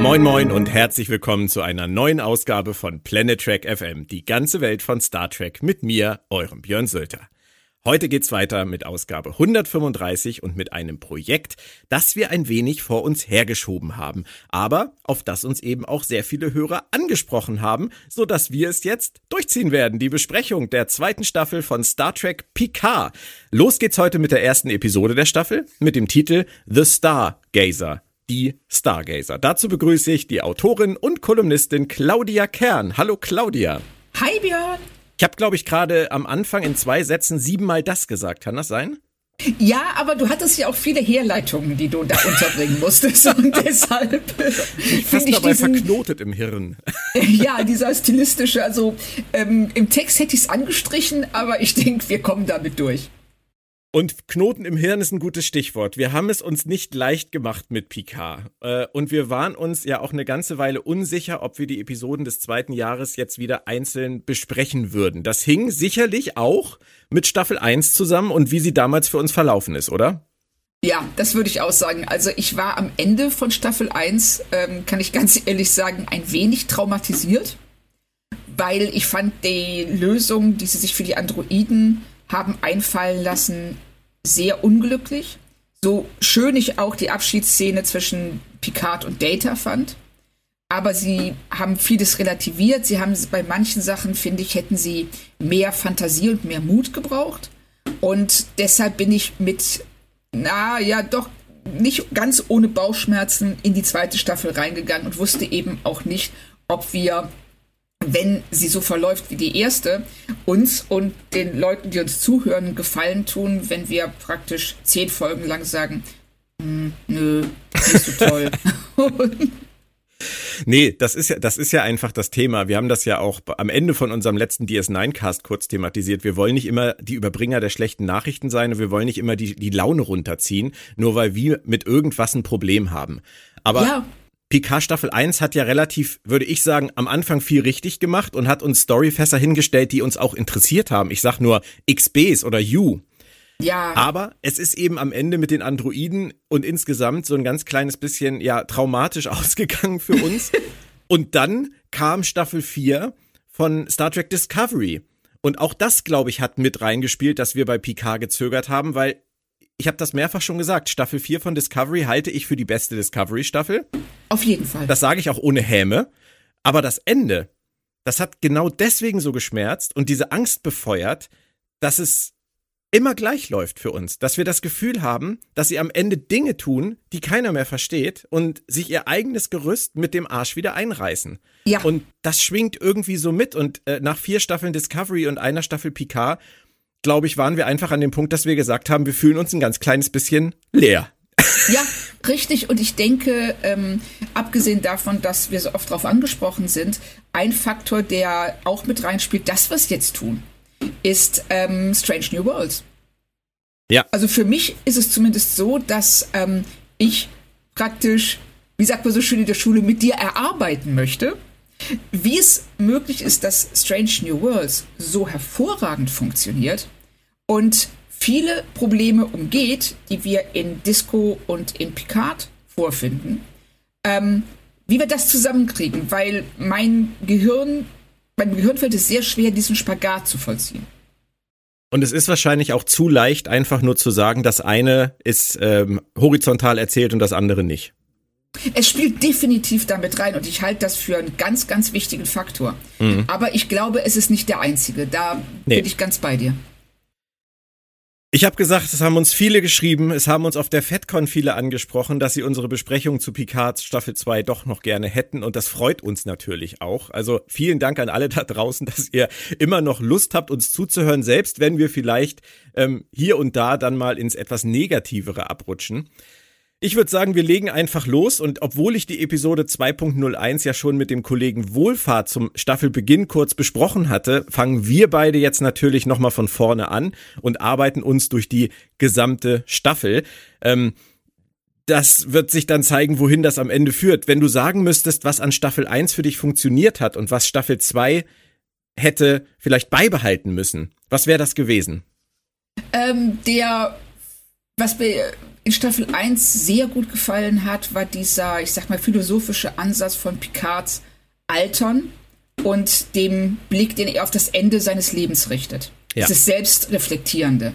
Moin moin und herzlich willkommen zu einer neuen Ausgabe von Planet Trek FM, die ganze Welt von Star Trek mit mir, eurem Björn Sölter. Heute geht's weiter mit Ausgabe 135 und mit einem Projekt, das wir ein wenig vor uns hergeschoben haben, aber auf das uns eben auch sehr viele Hörer angesprochen haben, so dass wir es jetzt durchziehen werden, die Besprechung der zweiten Staffel von Star Trek Picard. Los geht's heute mit der ersten Episode der Staffel mit dem Titel The Stargazer die Stargazer. Dazu begrüße ich die Autorin und Kolumnistin Claudia Kern. Hallo Claudia. Hi Björn. Ich habe, glaube ich, gerade am Anfang in zwei Sätzen siebenmal das gesagt. Kann das sein? Ja, aber du hattest ja auch viele Herleitungen, die du da unterbringen musstest und deshalb fast ich dabei diesen, verknotet im Hirn. Ja, dieser stilistische, also ähm, im Text hätte ich es angestrichen, aber ich denke, wir kommen damit durch. Und Knoten im Hirn ist ein gutes Stichwort. Wir haben es uns nicht leicht gemacht mit Picard. Äh, und wir waren uns ja auch eine ganze Weile unsicher, ob wir die Episoden des zweiten Jahres jetzt wieder einzeln besprechen würden. Das hing sicherlich auch mit Staffel 1 zusammen und wie sie damals für uns verlaufen ist, oder? Ja, das würde ich auch sagen. Also ich war am Ende von Staffel 1, ähm, kann ich ganz ehrlich sagen, ein wenig traumatisiert, weil ich fand die Lösung, die sie sich für die Androiden haben einfallen lassen, sehr unglücklich. So schön ich auch die Abschiedsszene zwischen Picard und Data fand. Aber sie haben vieles relativiert. Sie haben bei manchen Sachen, finde ich, hätten sie mehr Fantasie und mehr Mut gebraucht. Und deshalb bin ich mit, na ja, doch nicht ganz ohne Bauchschmerzen in die zweite Staffel reingegangen und wusste eben auch nicht, ob wir wenn sie so verläuft wie die erste, uns und den Leuten, die uns zuhören, Gefallen tun, wenn wir praktisch zehn Folgen lang sagen, hm, nö, nicht so toll. Nee, das ist ja, das ist ja einfach das Thema. Wir haben das ja auch am Ende von unserem letzten DS9-Cast kurz thematisiert. Wir wollen nicht immer die Überbringer der schlechten Nachrichten sein und wir wollen nicht immer die, die Laune runterziehen, nur weil wir mit irgendwas ein Problem haben. Aber ja. Picard Staffel 1 hat ja relativ, würde ich sagen, am Anfang viel richtig gemacht und hat uns Storyfässer hingestellt, die uns auch interessiert haben. Ich sag nur XBs oder You. Ja. Aber es ist eben am Ende mit den Androiden und insgesamt so ein ganz kleines bisschen, ja, traumatisch ausgegangen für uns. und dann kam Staffel 4 von Star Trek Discovery. Und auch das, glaube ich, hat mit reingespielt, dass wir bei Picard gezögert haben, weil ich habe das mehrfach schon gesagt, Staffel 4 von Discovery halte ich für die beste Discovery-Staffel. Auf jeden Fall. Das sage ich auch ohne Häme. Aber das Ende, das hat genau deswegen so geschmerzt und diese Angst befeuert, dass es immer gleich läuft für uns, dass wir das Gefühl haben, dass sie am Ende Dinge tun, die keiner mehr versteht und sich ihr eigenes Gerüst mit dem Arsch wieder einreißen. Ja. Und das schwingt irgendwie so mit und äh, nach vier Staffeln Discovery und einer Staffel Picard glaube ich, waren wir einfach an dem Punkt, dass wir gesagt haben, wir fühlen uns ein ganz kleines bisschen leer. Ja, richtig. Und ich denke, ähm, abgesehen davon, dass wir so oft darauf angesprochen sind, ein Faktor, der auch mit reinspielt, das, was wir jetzt tun, ist ähm, Strange New Worlds. Ja. Also für mich ist es zumindest so, dass ähm, ich praktisch, wie sagt man so schön in der Schule, mit dir erarbeiten möchte wie es möglich ist, dass Strange New Worlds so hervorragend funktioniert und viele Probleme umgeht, die wir in Disco und in Picard vorfinden, ähm, wie wir das zusammenkriegen, weil mein Gehirn, mein Gehirn fällt es sehr schwer, diesen Spagat zu vollziehen. Und es ist wahrscheinlich auch zu leicht, einfach nur zu sagen, das eine ist ähm, horizontal erzählt und das andere nicht. Es spielt definitiv damit rein und ich halte das für einen ganz, ganz wichtigen Faktor. Mhm. Aber ich glaube, es ist nicht der einzige. Da nee. bin ich ganz bei dir. Ich habe gesagt, es haben uns viele geschrieben, es haben uns auf der FedCon viele angesprochen, dass sie unsere Besprechung zu Picards Staffel 2 doch noch gerne hätten und das freut uns natürlich auch. Also vielen Dank an alle da draußen, dass ihr immer noch Lust habt, uns zuzuhören, selbst wenn wir vielleicht ähm, hier und da dann mal ins etwas Negativere abrutschen. Ich würde sagen, wir legen einfach los und obwohl ich die Episode 2.01 ja schon mit dem Kollegen Wohlfahrt zum Staffelbeginn kurz besprochen hatte, fangen wir beide jetzt natürlich nochmal von vorne an und arbeiten uns durch die gesamte Staffel. Ähm, das wird sich dann zeigen, wohin das am Ende führt. Wenn du sagen müsstest, was an Staffel 1 für dich funktioniert hat und was Staffel 2 hätte vielleicht beibehalten müssen, was wäre das gewesen? Ähm, der, was in Staffel 1 sehr gut gefallen hat, war dieser, ich sag mal, philosophische Ansatz von Picards Altern und dem Blick, den er auf das Ende seines Lebens richtet. Ja. Dieses Selbstreflektierende.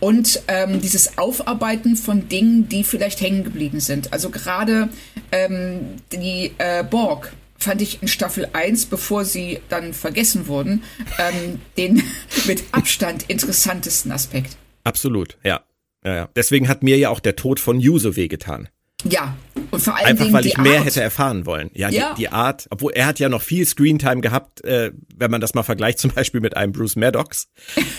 Und ähm, dieses Aufarbeiten von Dingen, die vielleicht hängen geblieben sind. Also gerade ähm, die äh, Borg fand ich in Staffel 1, bevor sie dann vergessen wurden, ähm, den mit Abstand interessantesten Aspekt. Absolut, ja. Ja, ja. Deswegen hat mir ja auch der Tod von Yuso wehgetan. Ja, und vor allem Einfach, weil ich mehr Art. hätte erfahren wollen. Ja, ja. Die, die, Art, obwohl er hat ja noch viel Screentime gehabt, äh, wenn man das mal vergleicht, zum Beispiel mit einem Bruce Maddox,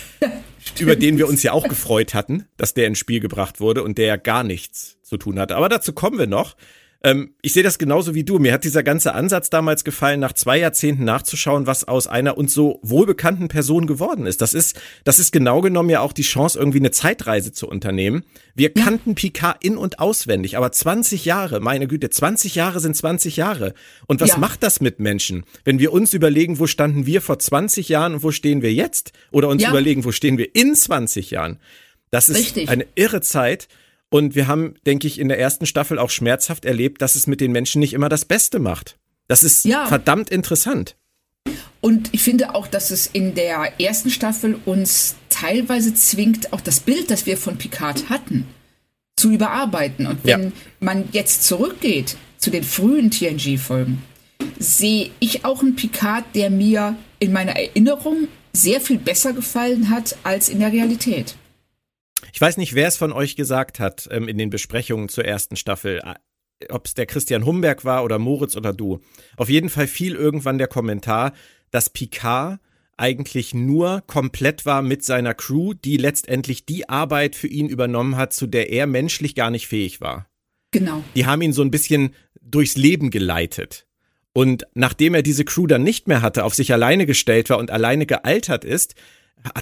über den wir uns ja auch gefreut hatten, dass der ins Spiel gebracht wurde und der ja gar nichts zu tun hatte. Aber dazu kommen wir noch. Ähm, ich sehe das genauso wie du. Mir hat dieser ganze Ansatz damals gefallen, nach zwei Jahrzehnten nachzuschauen, was aus einer uns so wohlbekannten Person geworden ist. Das ist, das ist genau genommen ja auch die Chance, irgendwie eine Zeitreise zu unternehmen. Wir ja. kannten Picard in- und auswendig, aber 20 Jahre, meine Güte, 20 Jahre sind 20 Jahre. Und was ja. macht das mit Menschen? Wenn wir uns überlegen, wo standen wir vor 20 Jahren und wo stehen wir jetzt? Oder uns ja. überlegen, wo stehen wir in 20 Jahren? Das ist Richtig. eine irre Zeit. Und wir haben, denke ich, in der ersten Staffel auch schmerzhaft erlebt, dass es mit den Menschen nicht immer das Beste macht. Das ist ja. verdammt interessant. Und ich finde auch, dass es in der ersten Staffel uns teilweise zwingt, auch das Bild, das wir von Picard hatten, zu überarbeiten. Und wenn ja. man jetzt zurückgeht zu den frühen TNG-Folgen, sehe ich auch einen Picard, der mir in meiner Erinnerung sehr viel besser gefallen hat als in der Realität. Ich weiß nicht, wer es von euch gesagt hat ähm, in den Besprechungen zur ersten Staffel, äh, ob es der Christian Humberg war oder Moritz oder du. Auf jeden Fall fiel irgendwann der Kommentar, dass Picard eigentlich nur komplett war mit seiner Crew, die letztendlich die Arbeit für ihn übernommen hat, zu der er menschlich gar nicht fähig war. Genau. Die haben ihn so ein bisschen durchs Leben geleitet. Und nachdem er diese Crew dann nicht mehr hatte, auf sich alleine gestellt war und alleine gealtert ist,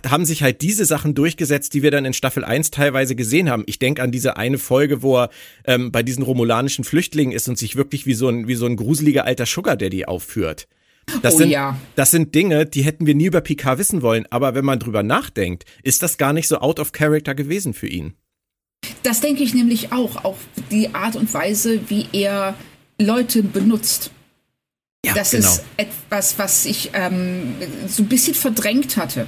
haben sich halt diese Sachen durchgesetzt, die wir dann in Staffel 1 teilweise gesehen haben. Ich denke an diese eine Folge, wo er ähm, bei diesen romulanischen Flüchtlingen ist und sich wirklich wie so ein, wie so ein gruseliger alter Sugar Daddy aufführt. Das, oh, sind, ja. das sind Dinge, die hätten wir nie über Picard wissen wollen. Aber wenn man drüber nachdenkt, ist das gar nicht so out of character gewesen für ihn. Das denke ich nämlich auch. Auch die Art und Weise, wie er Leute benutzt. Ja, das genau. ist etwas, was ich ähm, so ein bisschen verdrängt hatte.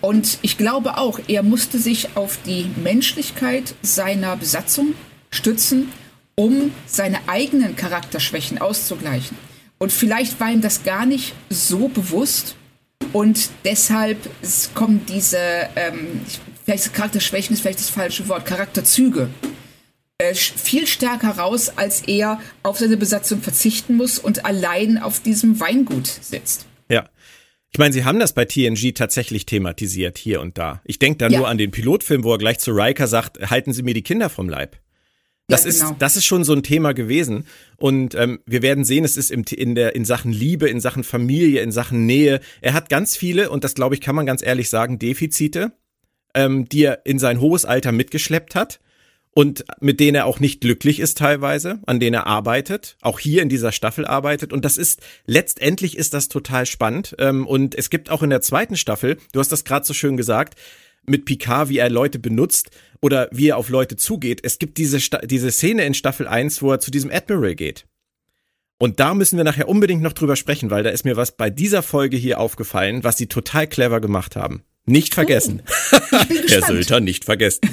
Und ich glaube auch, er musste sich auf die Menschlichkeit seiner Besatzung stützen, um seine eigenen Charakterschwächen auszugleichen. Und vielleicht war ihm das gar nicht so bewusst. Und deshalb kommen diese, ähm, vielleicht Charakterschwächen ist vielleicht das falsche Wort, Charakterzüge äh, viel stärker raus, als er auf seine Besatzung verzichten muss und allein auf diesem Weingut sitzt. Ich meine, sie haben das bei TNG tatsächlich thematisiert, hier und da. Ich denke da ja. nur an den Pilotfilm, wo er gleich zu Riker sagt, halten Sie mir die Kinder vom Leib. Das ja, genau. ist, das ist schon so ein Thema gewesen. Und ähm, wir werden sehen, es ist im, in, der, in Sachen Liebe, in Sachen Familie, in Sachen Nähe. Er hat ganz viele, und das glaube ich, kann man ganz ehrlich sagen, Defizite, ähm, die er in sein hohes Alter mitgeschleppt hat und mit denen er auch nicht glücklich ist teilweise, an denen er arbeitet, auch hier in dieser Staffel arbeitet. Und das ist, letztendlich ist das total spannend. Ähm, und es gibt auch in der zweiten Staffel, du hast das gerade so schön gesagt, mit Picard, wie er Leute benutzt oder wie er auf Leute zugeht. Es gibt diese, diese Szene in Staffel 1, wo er zu diesem Admiral geht. Und da müssen wir nachher unbedingt noch drüber sprechen, weil da ist mir was bei dieser Folge hier aufgefallen, was sie total clever gemacht haben. Nicht vergessen. Oh, Herr Sölter, nicht vergessen.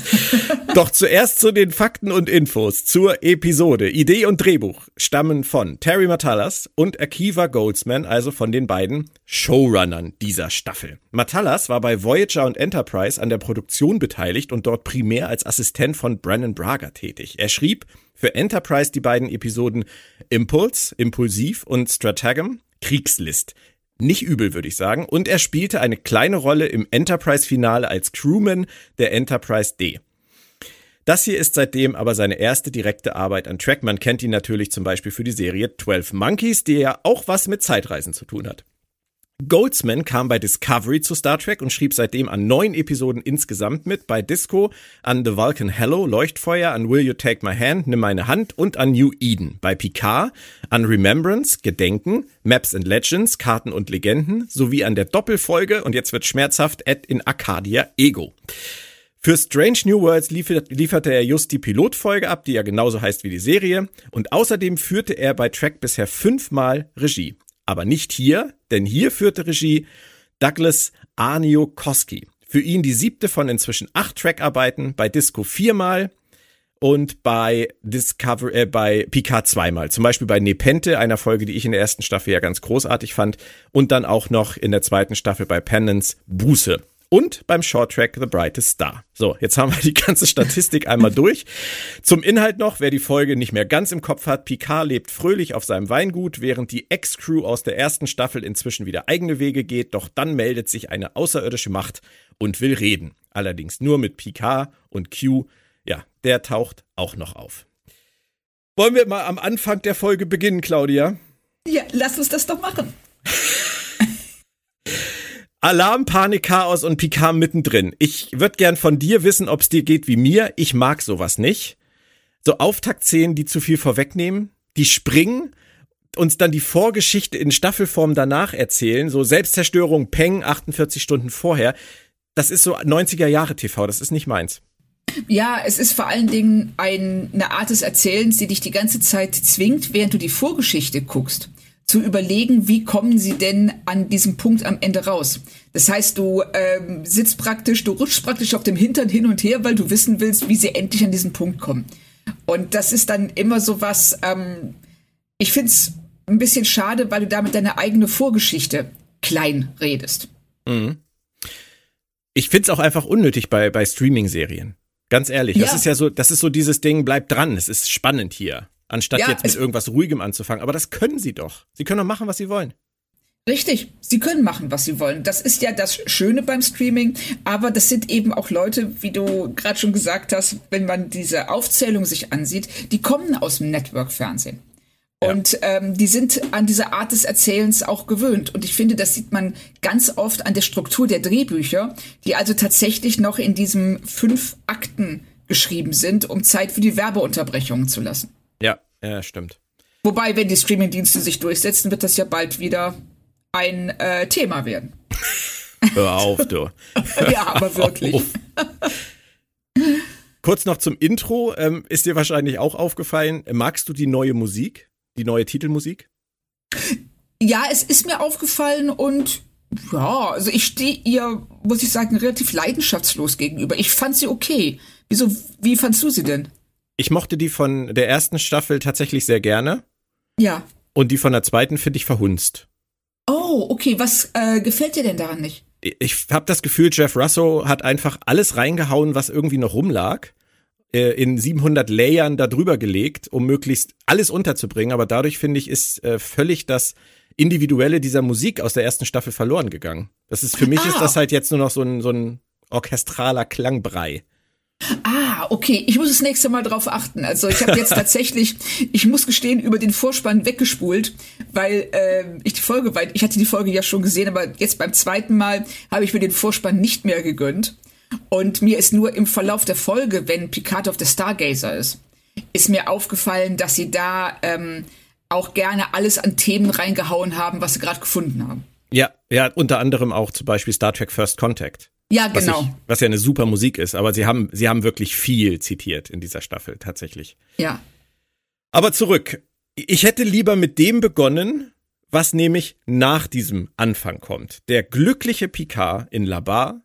Doch zuerst zu den Fakten und Infos zur Episode. Idee und Drehbuch stammen von Terry Matalas und Akiva Goldsman, also von den beiden Showrunnern dieser Staffel. Matalas war bei Voyager und Enterprise an der Produktion beteiligt und dort primär als Assistent von Brandon Braga tätig. Er schrieb für Enterprise die beiden Episoden Impulse, Impulsiv und Stratagem, Kriegslist nicht übel, würde ich sagen. Und er spielte eine kleine Rolle im Enterprise-Finale als Crewman der Enterprise D. Das hier ist seitdem aber seine erste direkte Arbeit an Track. Man kennt ihn natürlich zum Beispiel für die Serie 12 Monkeys, die ja auch was mit Zeitreisen zu tun hat. Goldsman kam bei Discovery zu Star Trek und schrieb seitdem an neun Episoden insgesamt mit, bei Disco an The Vulcan Hello, Leuchtfeuer, an Will You Take My Hand, Nimm meine Hand und an New Eden, bei Picard, an Remembrance, Gedenken, Maps and Legends, Karten und Legenden, sowie an der Doppelfolge, und jetzt wird schmerzhaft, Ed in Arcadia Ego. Für Strange New Worlds liefert, lieferte er just die Pilotfolge ab, die ja genauso heißt wie die Serie, und außerdem führte er bei Track bisher fünfmal Regie. Aber nicht hier, denn hier führte Regie Douglas Arnio Koski. Für ihn die siebte von inzwischen acht Trackarbeiten, bei Disco viermal und bei Discover, äh, bei Picard zweimal. Zum Beispiel bei Nepente, einer Folge, die ich in der ersten Staffel ja ganz großartig fand. Und dann auch noch in der zweiten Staffel bei Penance Buße und beim Shorttrack The Brightest Star. So, jetzt haben wir die ganze Statistik einmal durch. Zum Inhalt noch, wer die Folge nicht mehr ganz im Kopf hat, Picard lebt fröhlich auf seinem Weingut, während die Ex-Crew aus der ersten Staffel inzwischen wieder eigene Wege geht, doch dann meldet sich eine außerirdische Macht und will reden. Allerdings nur mit Picard und Q, ja, der taucht auch noch auf. Wollen wir mal am Anfang der Folge beginnen, Claudia? Ja, lass uns das doch machen. Alarm, Panik, Chaos und Picard mittendrin. Ich würde gern von dir wissen, ob es dir geht wie mir. Ich mag sowas nicht. So Auftaktszenen, die zu viel vorwegnehmen, die springen, uns dann die Vorgeschichte in Staffelform danach erzählen. So Selbstzerstörung, Peng, 48 Stunden vorher. Das ist so 90er Jahre TV, das ist nicht meins. Ja, es ist vor allen Dingen ein, eine Art des Erzählens, die dich die ganze Zeit zwingt, während du die Vorgeschichte guckst zu überlegen, wie kommen sie denn an diesem Punkt am Ende raus. Das heißt, du ähm, sitzt praktisch, du rutschst praktisch auf dem Hintern hin und her, weil du wissen willst, wie sie endlich an diesen Punkt kommen. Und das ist dann immer so was, ähm, ich find's ein bisschen schade, weil du damit deine eigene Vorgeschichte klein redest. Mhm. Ich find's auch einfach unnötig bei, bei Streaming-Serien. Ganz ehrlich, ja. das ist ja so, das ist so dieses Ding, bleib dran, es ist spannend hier anstatt ja, jetzt mit irgendwas Ruhigem anzufangen. Aber das können sie doch. Sie können doch machen, was sie wollen. Richtig, sie können machen, was sie wollen. Das ist ja das Schöne beim Streaming, aber das sind eben auch Leute, wie du gerade schon gesagt hast, wenn man diese Aufzählung sich ansieht, die kommen aus dem Network-Fernsehen. Ja. Und ähm, die sind an diese Art des Erzählens auch gewöhnt. Und ich finde, das sieht man ganz oft an der Struktur der Drehbücher, die also tatsächlich noch in diesem fünf Akten geschrieben sind, um Zeit für die Werbeunterbrechungen zu lassen. Ja, ja, stimmt. Wobei, wenn die Streamingdienste sich durchsetzen, wird das ja bald wieder ein äh, Thema werden. Hör auf, du. ja, aber wirklich. Kurz noch zum Intro. Ähm, ist dir wahrscheinlich auch aufgefallen, magst du die neue Musik? Die neue Titelmusik? Ja, es ist mir aufgefallen und ja, also ich stehe ihr, muss ich sagen, relativ leidenschaftslos gegenüber. Ich fand sie okay. Wieso, wie fandst du sie denn? Ich mochte die von der ersten Staffel tatsächlich sehr gerne. Ja. Und die von der zweiten finde ich verhunzt. Oh, okay. Was äh, gefällt dir denn daran nicht? Ich habe das Gefühl, Jeff Russo hat einfach alles reingehauen, was irgendwie noch rumlag, äh, in 700 Layern da drüber gelegt, um möglichst alles unterzubringen. Aber dadurch finde ich, ist äh, völlig das Individuelle dieser Musik aus der ersten Staffel verloren gegangen. Das ist für mich ah. ist das halt jetzt nur noch so ein, so ein orchestraler Klangbrei. Ah, okay. Ich muss das nächste Mal drauf achten. Also ich habe jetzt tatsächlich, ich muss gestehen, über den Vorspann weggespult, weil äh, ich die Folge weit, ich hatte die Folge ja schon gesehen, aber jetzt beim zweiten Mal habe ich mir den Vorspann nicht mehr gegönnt. Und mir ist nur im Verlauf der Folge, wenn Picard auf der Stargazer ist, ist mir aufgefallen, dass sie da ähm, auch gerne alles an Themen reingehauen haben, was sie gerade gefunden haben. Ja, ja, unter anderem auch zum Beispiel Star Trek First Contact. Ja, genau. Was, ich, was, ja eine super Musik ist, aber sie haben, sie haben wirklich viel zitiert in dieser Staffel, tatsächlich. Ja. Aber zurück. Ich hätte lieber mit dem begonnen, was nämlich nach diesem Anfang kommt. Der glückliche Picard in Labar,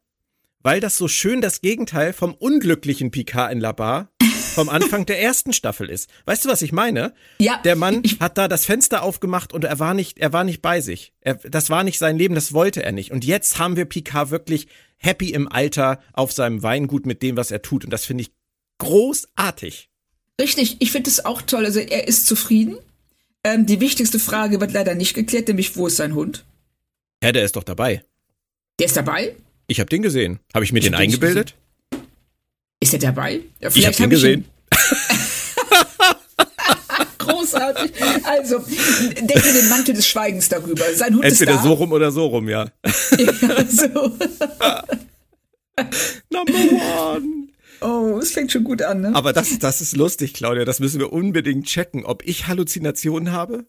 weil das so schön das Gegenteil vom unglücklichen Picard in Labar vom Anfang der ersten Staffel ist. Weißt du, was ich meine? Ja. Der Mann hat da das Fenster aufgemacht und er war nicht, er war nicht bei sich. Er, das war nicht sein Leben, das wollte er nicht. Und jetzt haben wir Picard wirklich happy im Alter auf seinem Weingut mit dem, was er tut. Und das finde ich großartig. Richtig, ich finde es auch toll. Also er ist zufrieden. Ähm, die wichtigste Frage wird leider nicht geklärt, nämlich wo ist sein Hund? Ja, der ist doch dabei. Der ist dabei? Ich habe den gesehen. Habe ich mir ich den eingebildet? Ist er dabei? Ja, ich habe ihn gesehen. Großartig. Also, denke den Mantel des Schweigens darüber. Sein Hund Entweder ist da. so rum oder so rum, ja. Ja, so. Number one. Oh, es fängt schon gut an, ne? Aber das, das ist lustig, Claudia. Das müssen wir unbedingt checken, ob ich Halluzinationen habe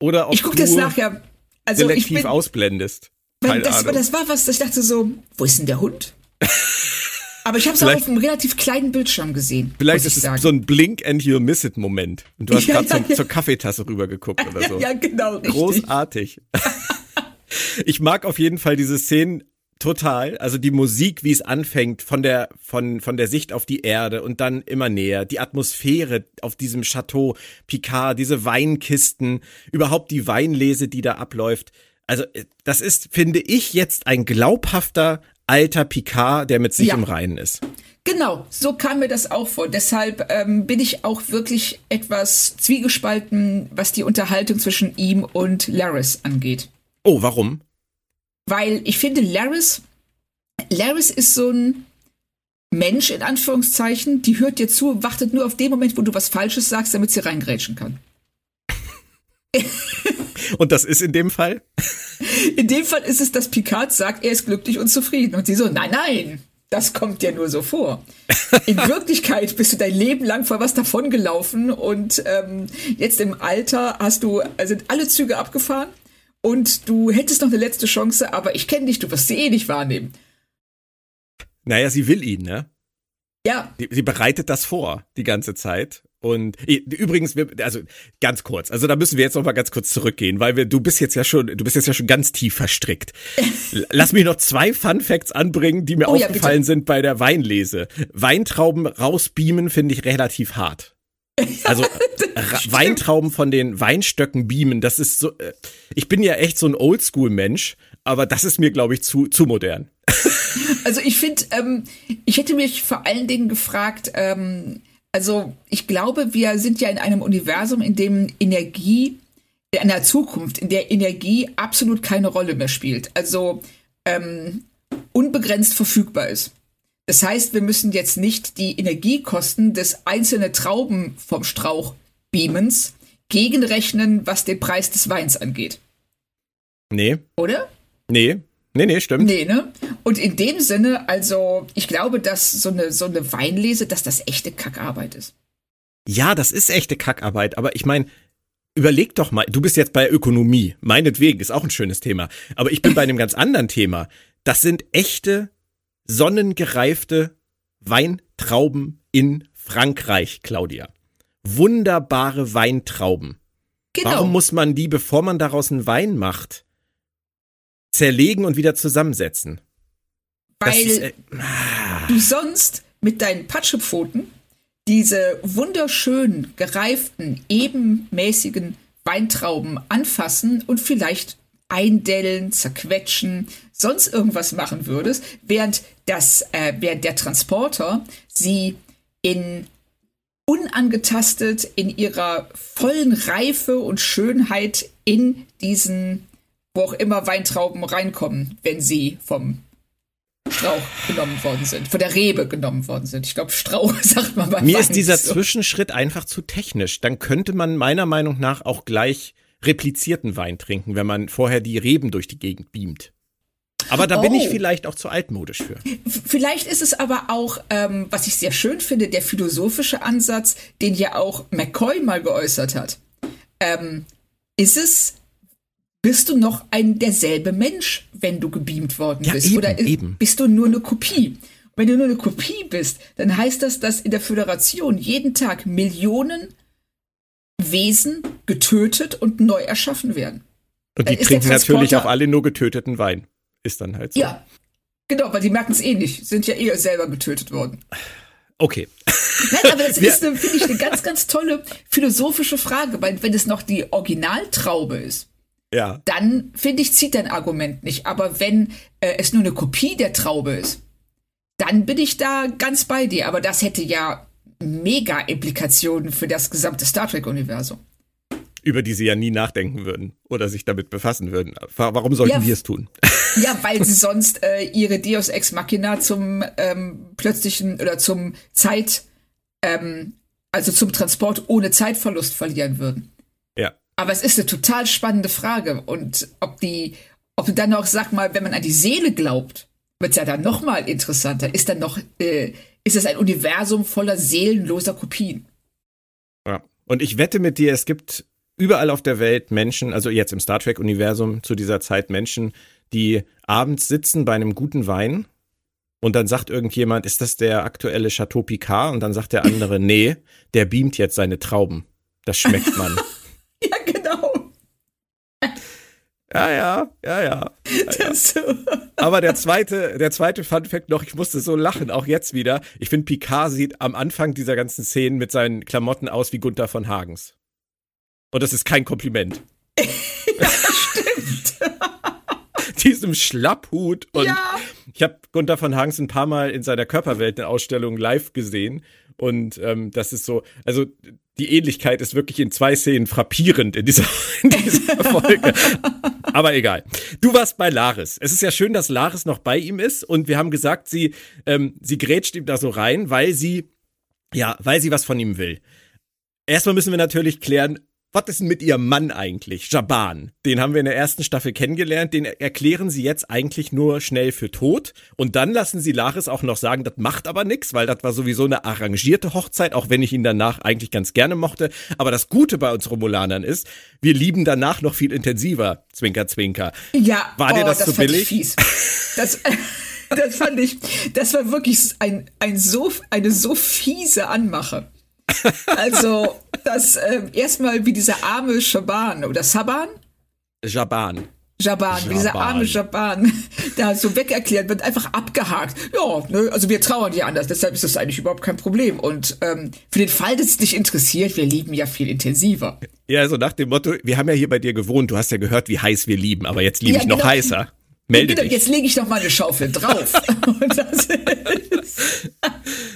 oder ob ich gucke du das nachher. Also ich selektiv bin, ausblendest. Keine das, Ahnung. das war was, ich dachte so, wo ist denn der Hund? Aber ich habe es auch auf einem relativ kleinen Bildschirm gesehen. Vielleicht ist es sagen. so ein Blink and you'll miss it Moment. Und du hast Ja, gerade ja, zum, ja. zur Kaffeetasse rübergeguckt oder so. ja, genau, richtig. Großartig. ich mag auf jeden Fall diese Szenen total. Also die Musik, wie es anfängt, von der, von, von der Sicht auf die Erde und dann immer näher. Die Atmosphäre auf diesem Chateau Picard, diese Weinkisten, überhaupt die Weinlese, die da abläuft. Also, äh, das ist, finde ich, jetzt ein glaubhafter alter Picard, der mit sich Ja. im Reinen ist. Genau, so kam mir das auch vor. Deshalb ähm, bin ich auch wirklich etwas zwiegespalten, was die Unterhaltung zwischen ihm und Laris angeht. Oh, warum? Weil ich finde, Laris, Laris ist so ein Mensch in Anführungszeichen, die hört dir zu, wartet nur auf den Moment, wo du was Falsches sagst, damit sie reingrätschen kann. Und das ist in dem Fall? In dem Fall ist es, dass Picard sagt, er ist glücklich und zufrieden. Und sie so, nein, nein, das kommt dir nur so vor. In Wirklichkeit bist du dein Leben lang vor was davongelaufen und ähm, jetzt im Alter hast du, sind alle Züge abgefahren und du hättest noch eine letzte Chance, aber ich kenne dich, du wirst sie eh nicht wahrnehmen. Naja, sie will ihn, ne? Ja, Sie, sie bereitet das vor die ganze Zeit. Und übrigens, wir, also ganz kurz, also da müssen wir jetzt noch mal ganz kurz zurückgehen, weil wir, du bist jetzt ja schon, du bist jetzt ja schon ganz tief verstrickt. Lass mich noch zwei Fun Facts anbringen, die mir Oh ja, aufgefallen bitte. sind bei der Weinlese. Weintrauben rausbeamen finde ich relativ hart. Also Ra- Weintrauben von den Weinstöcken beamen, das ist so. Äh, ich bin ja echt so ein Oldschool-Mensch, aber das ist mir, glaube ich, zu zu modern. Also ich finde, ähm, ich hätte mich vor allen Dingen gefragt, ähm, also ich glaube, wir sind ja in einem Universum, in dem Energie, in einer Zukunft, in der Energie absolut keine Rolle mehr spielt. Also ähm, unbegrenzt verfügbar ist. Das heißt, wir müssen jetzt nicht die Energiekosten des einzelnen Trauben vom Strauch Beamens gegenrechnen, was den Preis des Weins angeht. Nee, Oder? nee, nee, nee, stimmt. Nee, ne? Und in dem Sinne, also, ich glaube, dass so eine, so eine Weinlese, dass das echte Kackarbeit ist. Ja, das ist echte Kackarbeit, aber ich meine, überleg doch mal, du bist jetzt bei Ökonomie, meinetwegen, ist auch ein schönes Thema, aber ich bin bei einem ganz anderen Thema. Das sind echte, sonnengereifte Weintrauben in Frankreich, Claudia. Wunderbare Weintrauben. Genau. Warum muss man die, bevor man daraus einen Wein macht, zerlegen und wieder zusammensetzen? Weil ist, äh, du sonst mit deinen Patschepfoten diese wunderschön gereiften, ebenmäßigen Weintrauben anfassen und vielleicht eindellen, zerquetschen, sonst irgendwas machen würdest, während das, äh, während der Transporter sie in unangetastet in ihrer vollen Reife und Schönheit in diesen, wo auch immer Weintrauben reinkommen, wenn sie vom Strauch genommen worden sind, von der Rebe genommen worden sind. Ich glaube, Strauch sagt man bei Mir Wein ist dieser so. Zwischenschritt einfach zu technisch. Dann könnte man meiner Meinung nach auch gleich replizierten Wein trinken, wenn man vorher die Reben durch die Gegend beamt. Aber da bin Oh. ich vielleicht auch zu altmodisch für. Vielleicht ist es aber auch, ähm, was ich sehr schön finde, der philosophische Ansatz, den ja auch McCoy mal geäußert hat. Ähm, ist es, bist du noch ein derselbe Mensch, wenn du gebeamt worden Ja, bist? eben, Oder eben. bist du nur eine Kopie? Wenn du nur eine Kopie bist, dann heißt das, dass in der Föderation jeden Tag Millionen Wesen getötet und neu erschaffen werden. Und die trinken natürlich auch alle nur getöteten Wein. Ist dann halt so. Ja, genau, weil die merken es eh nicht, sind ja eh selber getötet worden. Okay. Nein, aber das Wir- ist, eine, finde ich, eine ganz, ganz tolle philosophische Frage, weil wenn es noch die Originaltraube ist, Ja. dann finde ich, zieht dein Argument nicht. Aber wenn äh, es nur eine Kopie der Traube ist, dann bin ich da ganz bei dir. Aber das hätte ja mega Implikationen für das gesamte Star Trek-Universum. über die sie ja nie nachdenken würden oder sich damit befassen würden. Warum sollten ja, wir es tun? Ja, weil sie sonst äh, ihre Deus Ex Machina zum ähm, plötzlichen oder zum Zeit, ähm, also zum Transport ohne Zeitverlust verlieren würden. Ja. Aber es ist eine total spannende Frage und ob die, ob du dann noch, sag mal, wenn man an die Seele glaubt, wird es ja dann noch mal interessanter. Ist dann noch, äh, ist es ein Universum voller seelenloser Kopien? Ja. Und ich wette mit dir, es gibt überall auf der Welt Menschen, also jetzt im Star Trek-Universum zu dieser Zeit Menschen, die abends sitzen bei einem guten Wein und dann sagt irgendjemand, ist das der aktuelle Chateau Picard? Und dann sagt der andere, nee, der beamt jetzt seine Trauben. Das schmeckt man. ja, genau. Ja, ja, ja, ja. ja, ja. Aber der zweite, der zweite Fun Fact noch, ich musste so lachen, auch jetzt wieder. Ich finde, Picard sieht am Anfang dieser ganzen Szenen mit seinen Klamotten aus wie Gunther von Hagens. Und das ist kein Kompliment. ja, stimmt. Diesem Schlapphut. Und ja. ich habe Gunther von Hagens ein paar Mal in seiner Körperwelten-Ausstellung live gesehen. Und ähm, das ist so, also die Ähnlichkeit ist wirklich in zwei Szenen frappierend in dieser, in dieser Folge. Aber egal. Du warst bei Laris. Es ist ja schön, dass Laris noch bei ihm ist und wir haben gesagt, sie, ähm, sie grätscht ihm da so rein, weil sie, ja, weil sie was von ihm will. Erstmal müssen wir natürlich klären, was ist denn mit ihrem Mann eigentlich? Jaban. Den haben wir in der ersten Staffel kennengelernt. Den erklären sie jetzt eigentlich nur schnell für tot. Und dann lassen sie Laris auch noch sagen, das macht aber nix, weil das war sowieso eine arrangierte Hochzeit, auch wenn ich ihn danach eigentlich ganz gerne mochte. Aber das Gute bei uns Romulanern ist, wir lieben danach noch viel intensiver. Zwinker, zwinker. Ja. War oh, dir das, das zu billig? fies. Das, das fand ich, das war wirklich ein, ein so, eine so fiese Anmache. Also, das äh, erstmal wie dieser arme Schaban oder Saban? Jaban. Jaban, wie dieser arme Jaban, da so wegerklärt wird, einfach abgehakt. Ja, ne, also wir trauern dir anders, deshalb ist das eigentlich überhaupt kein Problem. Und ähm, für den Fall, dass es dich interessiert, wir lieben ja viel intensiver. Ja, also nach dem Motto, wir haben ja hier bei dir gewohnt, du hast ja gehört, wie heiß wir lieben, aber jetzt liebe ja, ich noch genau. heißer. Melde genau, dich. Jetzt lege ich noch mal eine Schaufel drauf. das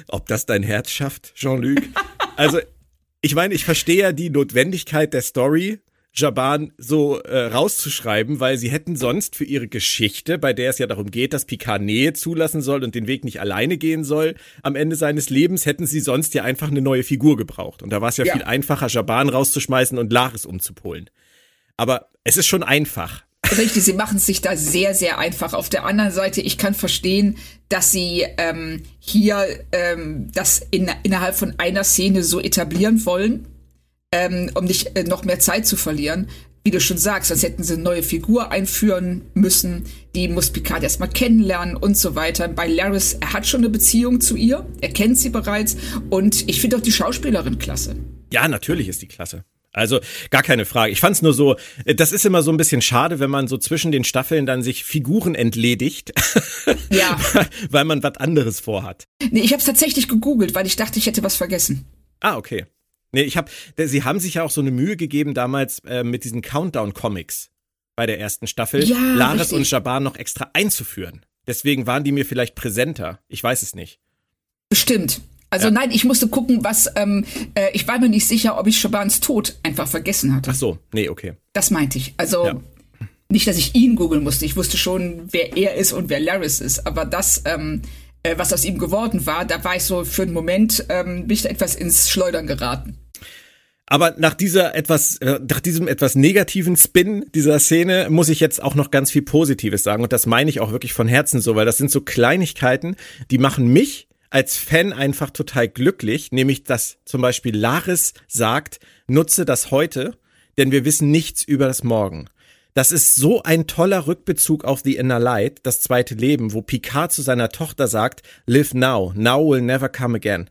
Ob das dein Herz schafft, Jean-Luc? Also, ich meine, ich verstehe ja die Notwendigkeit der Story, Jaban so äh, rauszuschreiben, weil sie hätten sonst für ihre Geschichte, bei der es ja darum geht, dass Picard Nähe zulassen soll und den Weg nicht alleine gehen soll, am Ende seines Lebens hätten sie sonst ja einfach eine neue Figur gebraucht. Und da war es ja, ja, viel einfacher, Jaban rauszuschmeißen und Laris umzupolen. Aber es ist schon einfach. Richtig, sie machen es sich da sehr, sehr einfach. Auf der anderen Seite, ich kann verstehen, dass sie ähm, hier ähm, das in, innerhalb von einer Szene so etablieren wollen, ähm, um nicht äh, noch mehr Zeit zu verlieren. Wie du schon sagst, als hätten sie eine neue Figur einführen müssen, die muss Picard erstmal kennenlernen und so weiter. Bei Laris, er hat schon eine Beziehung zu ihr, er kennt sie bereits und ich finde auch die Schauspielerin klasse. Ja, natürlich ist die klasse. Also gar keine Frage. Ich fand es nur so, äh, das ist immer so ein bisschen schade, wenn man so zwischen den Staffeln dann sich Figuren entledigt. Ja. weil man was anderes vorhat. Nee, ich habe es tatsächlich gegoogelt, weil ich dachte, ich hätte was vergessen. Ah, okay. Nee, ich habe, sie haben sich ja auch so eine Mühe gegeben damals äh, mit diesen Countdown-Comics bei der ersten Staffel, ja, Laris richtig. und Jabbar noch extra einzuführen. Deswegen waren die mir vielleicht präsenter. Ich weiß es nicht. Bestimmt. Also ja. nein, ich musste gucken, was, ähm, äh, ich war mir nicht sicher, ob ich Shabans Tod einfach vergessen hatte. Ach so, nee, okay. Das meinte ich. Also ja. nicht, dass ich ihn googeln musste. Ich wusste schon, wer er ist und wer Laris ist. Aber das, ähm, äh, was aus ihm geworden war, da war ich so für einen Moment, ähm, bin ich da etwas ins Schleudern geraten. Aber nach dieser etwas, äh, nach diesem etwas negativen Spin dieser Szene muss ich jetzt auch noch ganz viel Positives sagen. Und das meine ich auch wirklich von Herzen so, weil das sind so Kleinigkeiten, die machen mich als Fan einfach total glücklich, nämlich dass zum Beispiel Laris sagt, nutze das heute, denn wir wissen nichts über das Morgen. Das ist so ein toller Rückbezug auf The Inner Light, das zweite Leben, wo Picard zu seiner Tochter sagt, live now, now will never come again.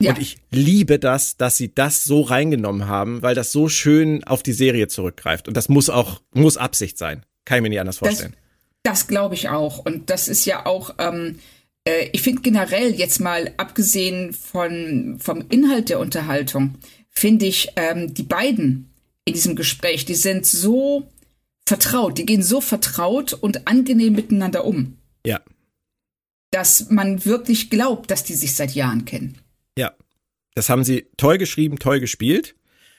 Ja. Und ich liebe das, dass sie das so reingenommen haben, weil das so schön auf die Serie zurückgreift. Und das muss auch, muss Absicht sein. Kann ich mir nicht anders vorstellen. Das, das glaube ich auch. Und das ist ja auch, ähm, äh, ich finde generell jetzt mal abgesehen von, vom Inhalt der Unterhaltung, finde ich ähm, die beiden in diesem Gespräch, die sind so vertraut, die gehen so vertraut und angenehm miteinander um. Ja. Dass man wirklich glaubt, dass die sich seit Jahren kennen. Ja. Das haben sie toll geschrieben, toll gespielt.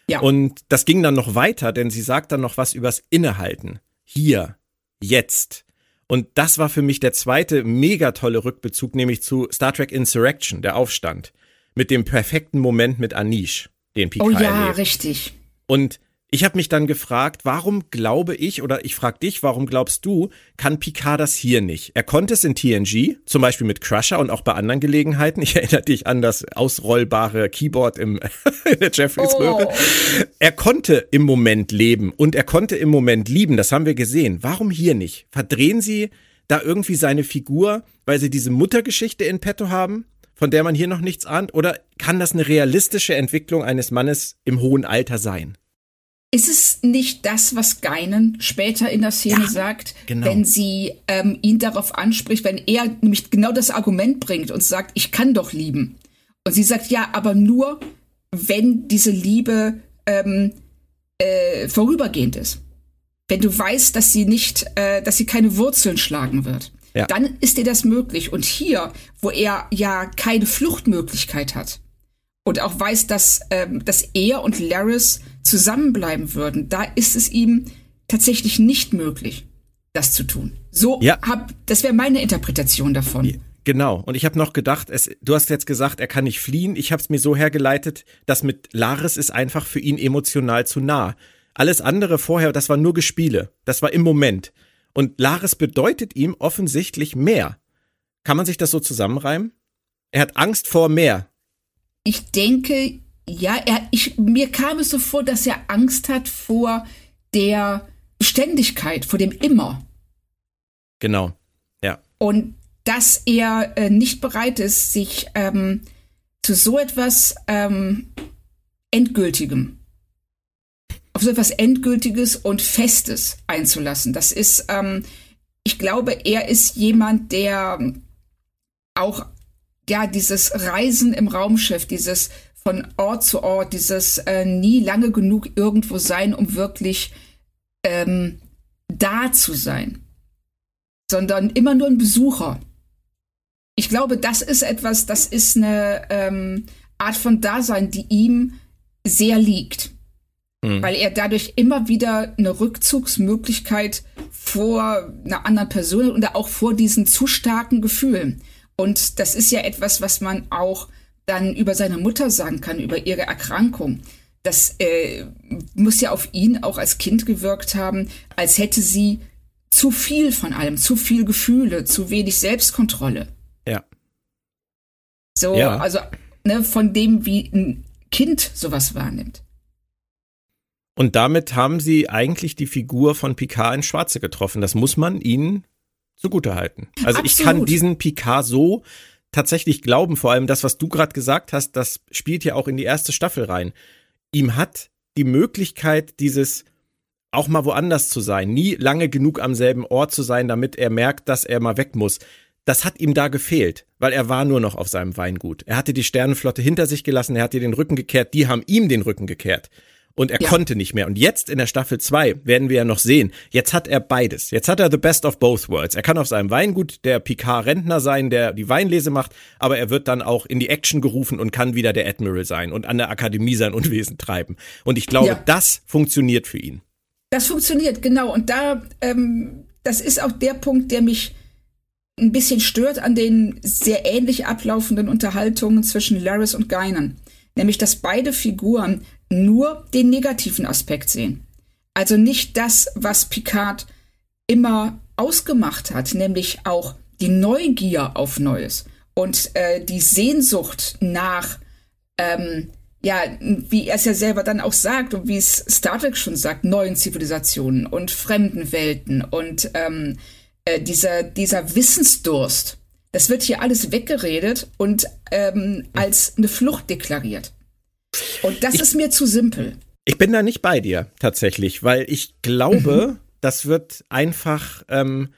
Ja. Und das ging dann noch weiter, denn sie sagt dann noch was übers Innehalten. Hier, jetzt. Und das war für mich der zweite mega tolle Rückbezug, nämlich zu Star Trek Insurrection, der Aufstand. Mit dem perfekten Moment mit Anish, den Picard Oh ja, erlebt. richtig. Und ich habe mich dann gefragt, warum glaube ich, oder ich frage dich, warum glaubst du, kann Picard das hier nicht? Er konnte es in TNG, zum Beispiel mit Crusher und auch bei anderen Gelegenheiten. Ich erinnere dich an das ausrollbare Keyboard im in der Jeffreys Röhre. Oh. Er konnte im Moment leben und er konnte im Moment lieben, das haben wir gesehen. Warum hier nicht? Verdrehen Sie da irgendwie seine Figur, weil Sie diese Muttergeschichte in petto haben? von der man hier noch nichts ahnt? Oder kann das eine realistische Entwicklung eines Mannes im hohen Alter sein? Ist es nicht das, was Geinen später in der Szene ja, sagt, genau. wenn sie ähm, ihn darauf anspricht, wenn er nämlich genau das Argument bringt und sagt, ich kann doch lieben. Und sie sagt, ja, aber nur, wenn diese Liebe ähm, äh, vorübergehend ist. Wenn du weißt, dass sie nicht, äh, dass sie keine Wurzeln schlagen wird. Ja. Dann ist dir das möglich. Und hier, wo er ja keine Fluchtmöglichkeit hat und auch weiß, dass, ähm, dass er und Laris zusammenbleiben würden, da ist es ihm tatsächlich nicht möglich, das zu tun. So ja. hab, das wäre meine Interpretation davon. Genau. Und ich habe noch gedacht, es, du hast jetzt gesagt, er kann nicht fliehen. Ich habe es mir so hergeleitet, dass mit Laris ist einfach für ihn emotional zu nah. Alles andere vorher, das war nur Gespiele. Das war im Moment. Und Laris bedeutet ihm offensichtlich mehr. Kann man sich das so zusammenreimen? Er hat Angst vor mehr. Ich denke, ja, er, ich, mir kam es so vor, dass er Angst hat vor der Beständigkeit, vor dem Immer. Genau, ja. Und dass er äh, nicht bereit ist, sich ähm, zu so etwas ähm, Endgültigem, auf so etwas Endgültiges und Festes einzulassen. Das ist, ähm, ich glaube, er ist jemand, der auch ja dieses Reisen im Raumschiff, dieses von Ort zu Ort, dieses äh, nie lange genug irgendwo sein, um wirklich ähm, da zu sein, sondern immer nur ein Besucher. Ich glaube, das ist etwas, das ist eine ähm, Art von Dasein, die ihm sehr liegt, mhm. weil er dadurch immer wieder eine Rückzugsmöglichkeit vor einer anderen Person und auch vor diesen zu starken Gefühlen. Und das ist ja etwas, was man auch dann über seine Mutter sagen kann, über ihre Erkrankung. Das äh, muss ja auf ihn auch als Kind gewirkt haben, als hätte sie zu viel von allem, zu viel Gefühle, zu wenig Selbstkontrolle. Ja. So, ja. also ne, von dem, wie ein Kind sowas wahrnimmt. Und damit haben sie eigentlich die Figur von Picard in Schwarze getroffen. Das muss man ihnen zugutehalten. Also Absolut. ich kann diesen Picard so tatsächlich glauben, vor allem das, was du gerade gesagt hast, das spielt ja auch in die erste Staffel rein. Ihm hat die Möglichkeit, dieses auch mal woanders zu sein, nie lange genug am selben Ort zu sein, damit er merkt, dass er mal weg muss. Das hat ihm da gefehlt, weil er war nur noch auf seinem Weingut. Er hatte die Sternenflotte hinter sich gelassen, er hat ihr den Rücken gekehrt, die haben ihm den Rücken gekehrt und er ja. konnte nicht mehr. Und jetzt in der Staffel 2 werden wir ja noch sehen, jetzt hat er beides. Jetzt hat er the best of both worlds. Er kann auf seinem Weingut der Picard-Rentner sein, der die Weinlese macht, aber er wird dann auch in die Action gerufen und kann wieder der Admiral sein und an der Akademie sein Unwesen treiben. Und ich glaube, ja. das funktioniert für ihn. Das funktioniert, genau. Und da, ähm, das ist auch der Punkt, der mich ein bisschen stört an den sehr ähnlich ablaufenden Unterhaltungen zwischen Laris und Guinan. Nämlich, dass beide Figuren nur den negativen Aspekt sehen. Also nicht das, was Picard immer ausgemacht hat, nämlich auch die Neugier auf Neues und äh, die Sehnsucht nach, ähm, ja, wie er es ja selber dann auch sagt und wie es Star Trek schon sagt, neuen Zivilisationen und fremden Welten und ähm, äh, dieser, dieser Wissensdurst. Das wird hier alles weggeredet und ähm, als eine Flucht deklariert. Und das ich, ist mir zu simpel. Ich bin da nicht bei dir tatsächlich, weil ich glaube, mhm. das wird einfach, ähm,